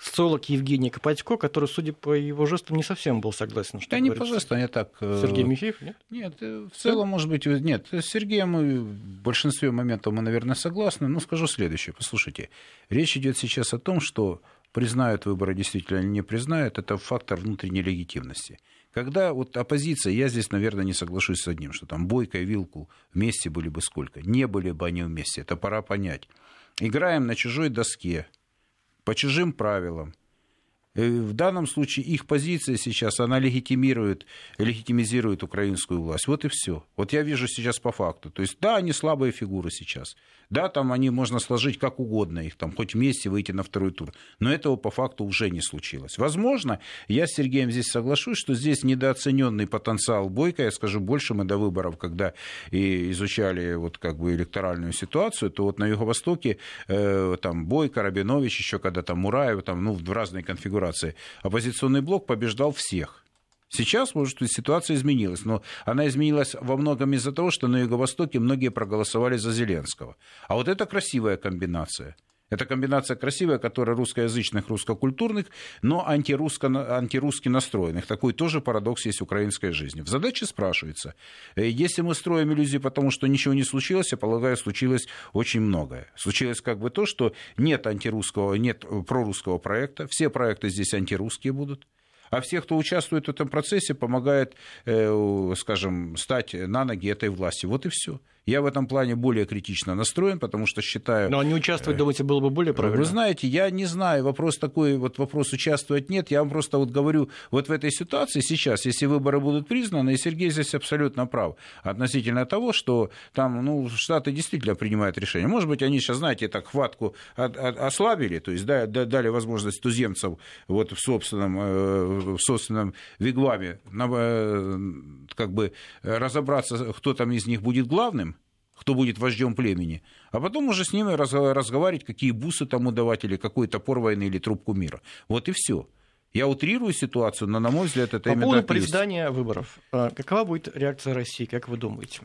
социолог Евгений Копатько, который, судя по его жестам, не совсем был согласен. Что да не по жестам, я так... Э, Сергей Михеев, нет? Нет, э, в целом, может быть, нет. С Сергеем мы в большинстве моментов мы, наверное, согласны. Но скажу следующее. Послушайте, речь идет сейчас о том, что признают выборы действительно или не признают, это фактор внутренней легитимности. Когда вот оппозиция, я здесь, наверное, не соглашусь с одним, что там Бойко и Вилку вместе были бы сколько. Не были бы они вместе, это пора понять. Играем на чужой доске, по чужим правилам – Э, в данном случае их позиция сейчас, она легитимирует, легитимизирует украинскую власть. Вот и все. Вот я вижу сейчас по факту. То есть, да, они слабые фигуры сейчас. Да, там они можно сложить как угодно, их там хоть вместе выйти на второй тур. Но этого по факту уже не случилось. Возможно, я с Сергеем здесь соглашусь, что здесь недооцененный потенциал Бойко, я скажу больше, мы до выборов, когда и изучали вот как бы электоральную ситуацию, то вот на Юго-Востоке э, там Бойко, Рабинович, еще когда там Мураев, там, ну, в разной конфигурации оппозиционный блок побеждал всех. Сейчас, может быть, ситуация изменилась, но она изменилась во многом из-за того, что на Юго-Востоке многие проголосовали за Зеленского. А вот это красивая комбинация – это комбинация красивая, которая русскоязычных, русскокультурных, но антирусско, антирусски настроенных. Такой тоже парадокс есть в украинской жизни. В задаче спрашивается, э, если мы строим иллюзии потому, что ничего не случилось, я полагаю, случилось очень многое. Случилось как бы то, что нет антирусского, нет прорусского проекта, все проекты здесь антирусские будут а все, кто участвует в этом процессе, помогает, э, скажем, стать на ноги этой власти. Вот и все. Я в этом плане более критично настроен, потому что считаю... Но не участвовать, думаете, было бы более правильно? Вы знаете, я не знаю, вопрос такой, вот вопрос участвовать нет, я вам просто вот говорю, вот в этой ситуации сейчас, если выборы будут признаны, и Сергей здесь абсолютно прав, относительно того, что там, ну, Штаты действительно принимают решения. Может быть, они сейчас, знаете, так хватку ослабили, то есть дали возможность туземцам вот в собственном, э, в собственном вигваме э, как бы разобраться, кто там из них будет главным, кто будет вождем племени, а потом уже с ними разговаривать, какие бусы тому давать, или какой топор войны, или трубку мира. Вот и все. Я утрирую ситуацию, но, на мой взгляд, это По именно поводу признания выборов. А какова будет реакция России, как вы думаете?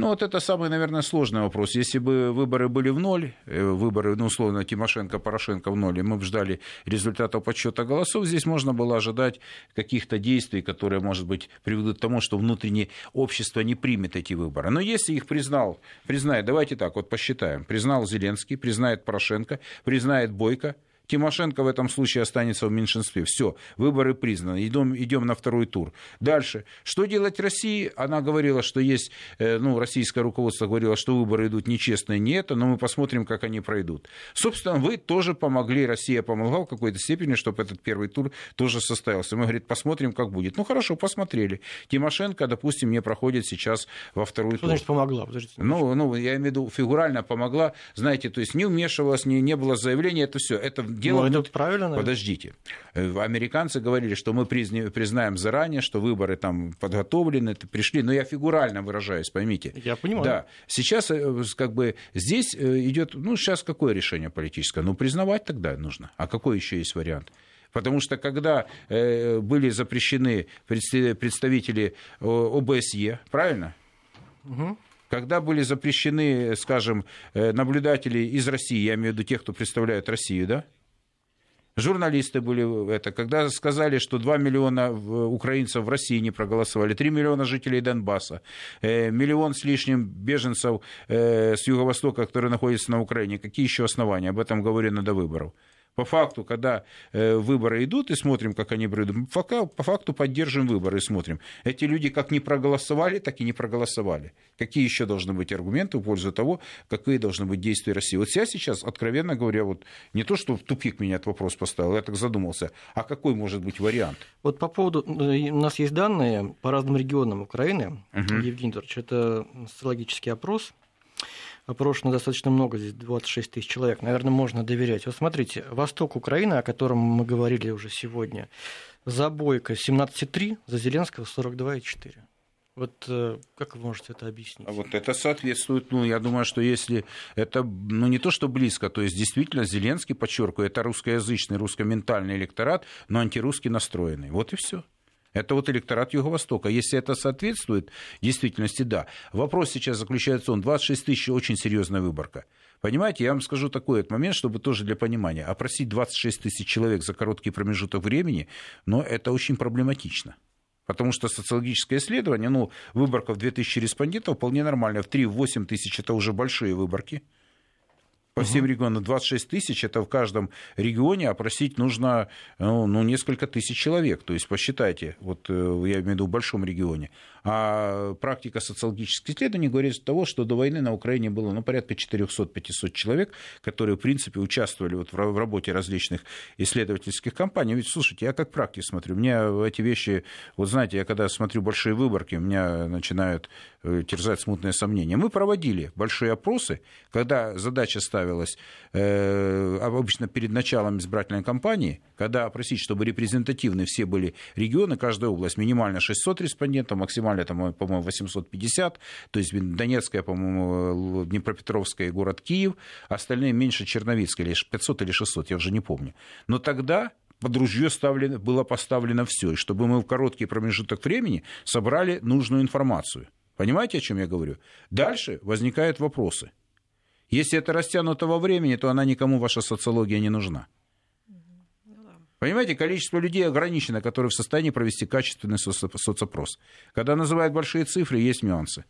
Ну, вот это самый, наверное, сложный вопрос. Если бы выборы были в ноль, э, выборы, ну, условно, Тимошенко, Порошенко в ноль, и мы бы ждали результатов подсчета голосов, здесь можно было ожидать каких-то действий, которые, может быть, приведут к тому, что внутреннее общество не примет эти выборы. Но если их признал, признает, давайте так, вот посчитаем, признал Зеленский, признает Порошенко, признает Бойко, Тимошенко в этом случае останется в меньшинстве. Все, выборы признаны. Идем, идем на второй тур. Дальше. Что делать России? Она говорила, что есть, э, ну, российское руководство говорило, что выборы идут нечестные, не это, но мы посмотрим, как они пройдут. Собственно, вы тоже помогли, Россия помогла в какой-то степени, чтобы этот первый тур тоже состоялся. Мы, говорит, посмотрим, как будет. Ну, хорошо, посмотрели. Тимошенко, допустим, не проходит сейчас во второй что тур. значит помогла? Подождите, ну, ну, я имею в виду, фигурально помогла, знаете, то есть не вмешивалась, не, не было заявления, это все. Это дело... Ну, это правильно. Наверное. Подождите. Э, американцы говорили, что мы признаем заранее, что выборы там подготовлены, пришли. Но я фигурально выражаюсь, поймите. Я понимаю. Да. Сейчас э, как бы здесь э, идет, ну, сейчас какое решение политическое? Ну, признавать тогда нужно. А какой еще есть вариант? Потому что когда были запрещены представители ОБСЕ, правильно? Угу когда были запрещены, скажем, наблюдатели из России, я имею в виду тех, кто представляет Россию, да? Журналисты были это, когда сказали, что 2 миллиона украинцев в России не проголосовали, 3 миллиона жителей Донбасса, э, миллион с лишним беженцев э, с юго-востока, которые находятся на Украине. Какие еще основания? Об этом говорено до выборов. По факту, когда э, выборы идут и смотрим, как они пройдут, пока, по факту поддерживаем выборы и смотрим. Эти люди как не проголосовали, так и не проголосовали. Какие еще должны быть аргументы в пользу того, какие должны быть действия России? Вот я сейчас, откровенно говоря, вот не то, что в тупик меня этот вопрос поставил, я так задумался, а какой может быть вариант? Вот по поводу, э, у нас есть данные по разным регионам Украины, угу. Евгений Эдуардович, это социологический опрос, опрошено достаточно много, здесь 26 тысяч человек, наверное, можно доверять. Вот смотрите, восток Украины, о котором мы говорили уже сегодня, за Бойко 17,3, за Зеленского 42,4. Вот э, как вы можете это объяснить? А вот это соответствует, ну, я думаю, что если это, ну, не то, что близко, то есть действительно Зеленский, подчеркиваю, это русскоязычный, русскоментальный электорат, но антирусский настроенный. Вот и все. Это вот электорат Юго-Востока. Если это соответствует действительности, да. Вопрос сейчас заключается он. 26 тысяч очень серьезная выборка. Понимаете, я вам скажу такой вот момент, чтобы тоже для понимания. Опросить 26 тысяч человек за короткий промежуток времени, но это очень проблематично. Потому что социологическое исследование, ну, выборка в 2000 респондентов вполне нормально. В 3-8 тысяч это уже большие выборки по всем регионам 26 тысяч, это в каждом регионе опросить нужно ну, ну, несколько тысяч человек. То есть посчитайте, вот э, я имею в виду в большом регионе. А практика социологических исследований говорит того, что до войны на Украине было ну, порядка 400-500 человек, которые, в принципе, участвовали вот в работе различных исследовательских компаний. Ведь, слушайте, я как практик смотрю, меня эти вещи, вот знаете, я когда смотрю большие выборки, у меня начинают э, терзать смутные сомнения. Мы проводили большие опросы, когда задача ставилась э, обычно перед началом избирательной кампании, когда опросить, чтобы репрезентативны все были регионы, каждая область, минимально 600 респондентов, максимально там, по-моему, 850, то есть Донецкая, по-моему, Днепропетровская и город Киев, остальные меньше Черновицкая, или 500 или 600, я уже не помню. Но тогда под ружье ставлено, было поставлено все, и чтобы мы в короткий промежуток времени собрали нужную информацию. Понимаете, о чем я говорю? Дальше возникают вопросы. Если это растянуто во времени, то она никому ваша социология не нужна. Понимаете, количество людей ограничено, которые в состоянии провести качественный соцопрос. Когда называют большие цифры, есть нюансы.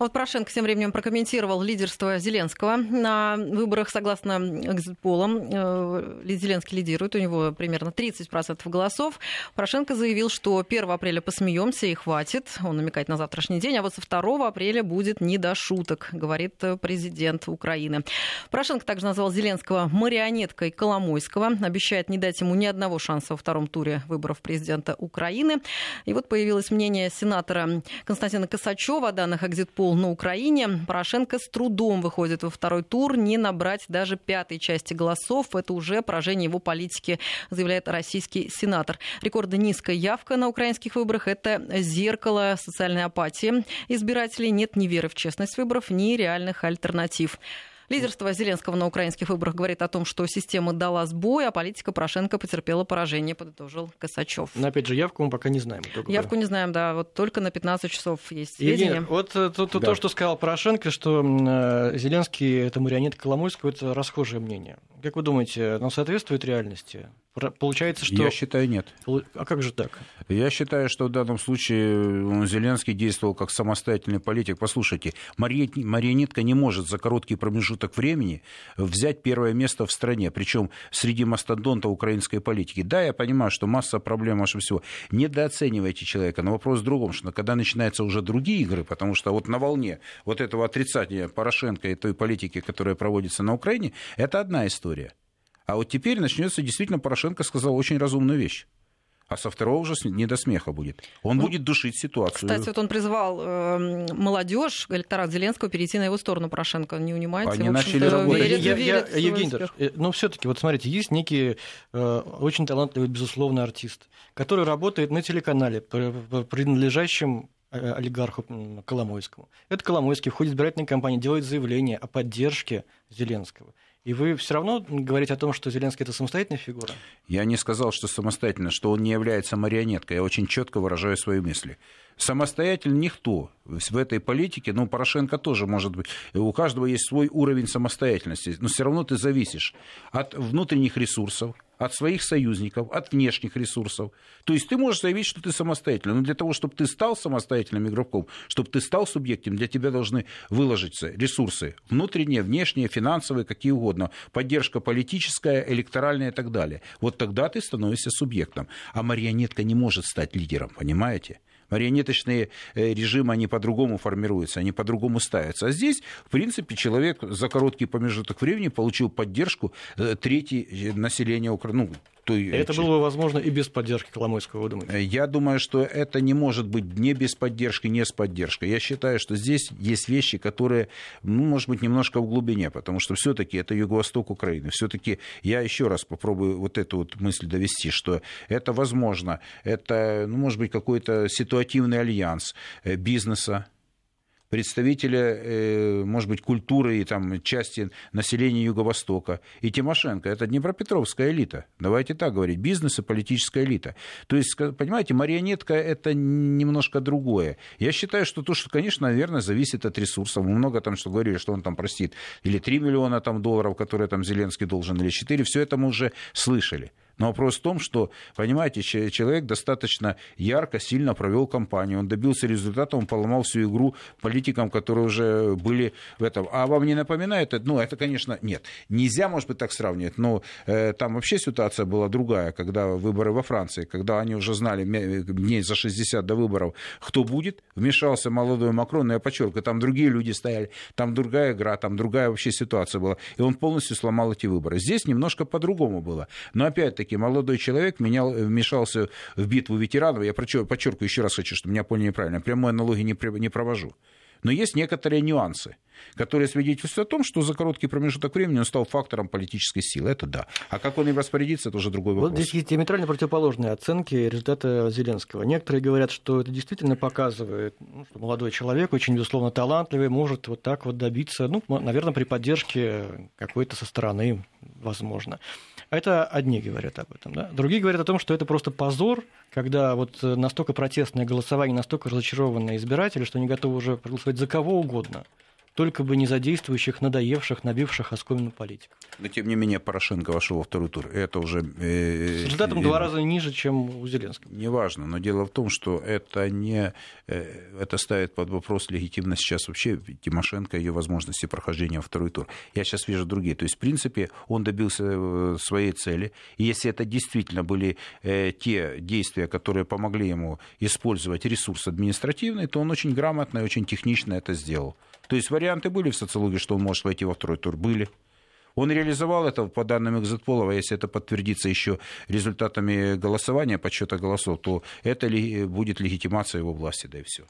Вот Порошенко тем временем прокомментировал лидерство Зеленского на выборах, согласно экзитполам. Э, Зеленский лидирует, у него примерно 30% голосов. Порошенко заявил, что 1 апреля посмеемся и хватит. Он намекает на завтрашний день, а вот со 2 апреля будет не до шуток, говорит президент Украины. Порошенко также назвал Зеленского марионеткой Коломойского, обещает не дать ему ни одного шанса во втором туре выборов президента Украины. И вот появилось мнение сенатора Константина Косачева о данных экзитпол пол на Украине. Порошенко с трудом выходит во второй тур, не набрать даже пятой части голосов. Это уже поражение его политики, заявляет российский сенатор. Рекордно низкая явка на украинских выборах – это зеркало социальной апатии. Избирателей нет ни веры в честность выборов, ни реальных альтернатив. Лидерство Зеленского на украинских выборах говорит о том, что система дала сбой, а политика Порошенко потерпела поражение, подытожил Косачев. Но опять же, явку мы пока не знаем. Явку не знаем, да, вот только на 15 часов есть сведения. Евгений, вот э, то, то, да. то, что сказал Порошенко, что э, Зеленский это марионетка Коломойского, это расхожее мнение. Как вы думаете, оно соответствует реальности? Получается, что... Я считаю, нет. А как же так? Я считаю, что в данном случае Зеленский действовал как самостоятельный политик. Послушайте, марионетка не может за короткий промежуток времени взять первое место в стране, причем среди мастодонтов украинской политики. Да, я понимаю, что масса проблем ваше всего. Недооценивайте человека. Но вопрос в другом, что когда начинаются уже другие игры, потому что вот на волне вот этого отрицания Порошенко и той политики, которая проводится на Украине, это одна история. А вот теперь начнется действительно, Порошенко сказал очень разумную вещь а со второго уже не до смеха будет. Он ну, будет душить ситуацию. Кстати, вот он призвал э, молодежь, электорат Зеленского, перейти на его сторону. Порошенко не унимается. Они начали работать. Верит, я, я, Евгений, э, ну все-таки, вот смотрите, есть некий э, очень талантливый, безусловно, артист, который работает на телеканале, принадлежащем э, олигарху Коломойскому. Это Коломойский входит в избирательную кампанию, делает заявление о поддержке Зеленского. И вы все равно говорите о том, что Зеленский это самостоятельная фигура? Я не сказал, что самостоятельно, что он не является марионеткой. Я очень четко выражаю свои мысли. Самостоятельно никто в этой политике, ну, Порошенко тоже может быть, у каждого есть свой уровень самостоятельности, но все равно ты зависишь от внутренних ресурсов, от своих союзников, от внешних ресурсов. То есть ты можешь заявить, что ты самостоятельный, но для того, чтобы ты стал самостоятельным игроком, чтобы ты стал субъектом, для тебя должны выложиться ресурсы внутренние, внешние, финансовые, какие угодно, поддержка политическая, электоральная и так далее. Вот тогда ты становишься субъектом. А марионетка не может стать лидером, понимаете? Марионеточные э, режимы, они по-другому формируются, они по-другому ставятся. А здесь, в принципе, человек за короткий промежуток времени получил поддержку э, трети э, населения Украины, ну, той... Это было бы возможно и без поддержки Коломойского, вы думаете? Я думаю, что это не может быть не без поддержки, не с поддержкой. Я считаю, что здесь есть вещи, которые, ну, может быть, немножко в глубине, потому что все-таки это юго-восток Украины. Все-таки я еще раз попробую вот эту вот мысль довести, что это возможно. Это, ну, может быть, какой-то ситуативный альянс э, бизнеса, представителя, э, может быть, культуры и там, части населения Юго-Востока. И Тимошенко – это Днепропетровская элита. Давайте так говорить. Бизнес и политическая элита. То есть, понимаете, марионетка – это немножко другое. Я считаю, что то, что, конечно, наверное, зависит от ресурсов. Мы много там что говорили, что он там простит или 3 миллиона там, долларов, которые там Зеленский должен, или 4. Все это мы уже слышали. Но вопрос в том, что, понимаете, человек достаточно ярко, сильно провел кампанию, он добился результата, он поломал всю игру политикам, которые уже были в этом. А вам не напоминает? Ну, это, конечно, нет. Нельзя, может быть, так сравнивать, но э, там вообще ситуация была другая, когда выборы во Франции, когда они уже знали дней за 60 до выборов, кто будет, вмешался молодой Макрон, я подчеркиваю, там другие люди стояли, там другая игра, там другая вообще ситуация была, и он полностью сломал эти выборы. Здесь немножко по-другому было. Но опять-таки, все-таки молодой человек менял, вмешался в битву ветеранов. Я подчеркиваю еще раз хочу, чтобы меня поняли неправильно. Прямой аналогии не, не провожу. Но есть некоторые нюансы, которые свидетельствуют о том, что за короткий промежуток времени он стал фактором политической силы. Это да. А как он им распорядится, это уже другой вопрос. Вот здесь есть диаметрально противоположные оценки результата Зеленского. Некоторые говорят, что это действительно показывает, ну, что молодой человек, очень, безусловно, талантливый, может вот так вот добиться, ну, наверное, при поддержке какой-то со стороны, возможно. Это одни говорят об этом. Да? Другие говорят о том, что это просто позор, когда вот настолько протестное голосование, настолько разочарованные избиратели, что они готовы уже проголосовать за кого угодно только бы не задействующих, надоевших, набивших оскомину политиков. Но, тем не менее, Порошенко вошел во второй тур. Это уже... Э, С результатом э, два раза ниже, чем у Зеленского. Неважно, но дело в том, что это не... Э, это ставит под вопрос легитимность сейчас вообще Тимошенко и ее возможности прохождения во второй тур. Я сейчас вижу другие. То есть, в принципе, он добился э, своей цели. И если это действительно были э, те действия, которые помогли ему использовать ресурс административный, то он очень грамотно и очень технично это сделал. То есть варианты были в социологии, что он может войти во второй тур? Были. Он реализовал это по данным Экзитполова, если это подтвердится еще результатами голосования, подсчета голосов, то это ли, будет легитимация его власти, да и все.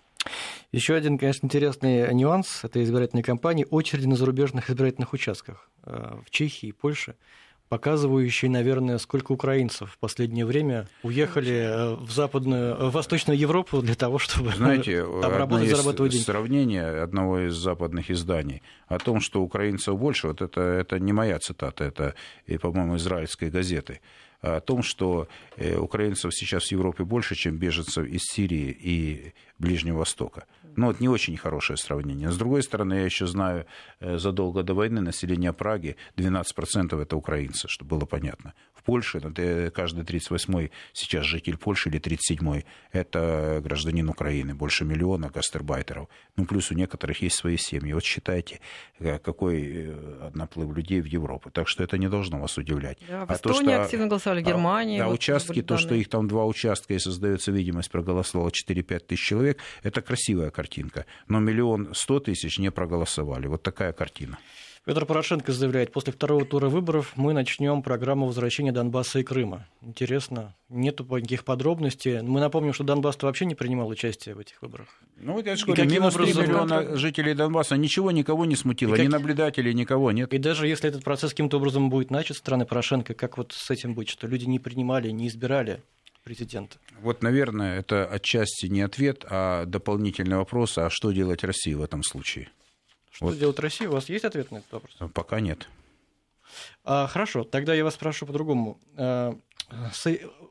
Еще один, конечно, интересный нюанс этой избирательной кампании – очереди на зарубежных избирательных участках э, в Чехии и Польше – показывающий, наверное, сколько украинцев в последнее время уехали э, в западную, в восточную Европу для того, чтобы Знаете, там работать, зарабатывать деньги. Сравнение одного из западных изданий о том, что украинцев больше, вот это, это не моя цитата, это, по-моему, израильской газеты о том, что э, украинцев сейчас в Европе больше, чем беженцев из Сирии и Ближнего Востока. Ну, это не очень хорошее сравнение. С другой стороны, я еще знаю, э, задолго до войны население Праги 12% это украинцы, чтобы было понятно. В Польше ну, каждый 38-й сейчас житель Польши или 37-й это гражданин Украины, больше миллиона гастарбайтеров. Ну, плюс у некоторых есть свои семьи. Вот считайте, э, какой наплыв людей в Европу. Так что это не должно вас удивлять. Да, в а Эстонии то, что... активно голосовали, Германия. А, вот участки, то, что их там два участка и создается видимость, проголосовало 4-5 тысяч человек, это красивая картинка. Но миллион сто тысяч не проголосовали. Вот такая картина. Петр Порошенко заявляет, после второго тура выборов мы начнем программу возвращения Донбасса и Крыма. Интересно, нету никаких подробностей. Мы напомним, что Донбасс вообще не принимал участие в этих выборах. Ну, вот я же говорю, минус 3 миллиона жителей Донбасса, ничего никого не смутило, как... ни наблюдателей, никого нет. И даже если этот процесс каким-то образом будет начат со стороны Порошенко, как вот с этим быть, что люди не принимали, не избирали президента? Вот, наверное, это отчасти не ответ, а дополнительный вопрос, а что делать России в этом случае? Что вот. делать Россия? У вас есть ответ на этот вопрос? Пока нет. А, хорошо, тогда я вас спрошу по-другому. А,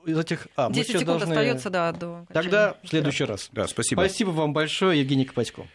из этих... А, 10 секунд должны... остается, да, до... Тогда в следующий раз. Да, спасибо. Спасибо вам большое, Евгений Копатько.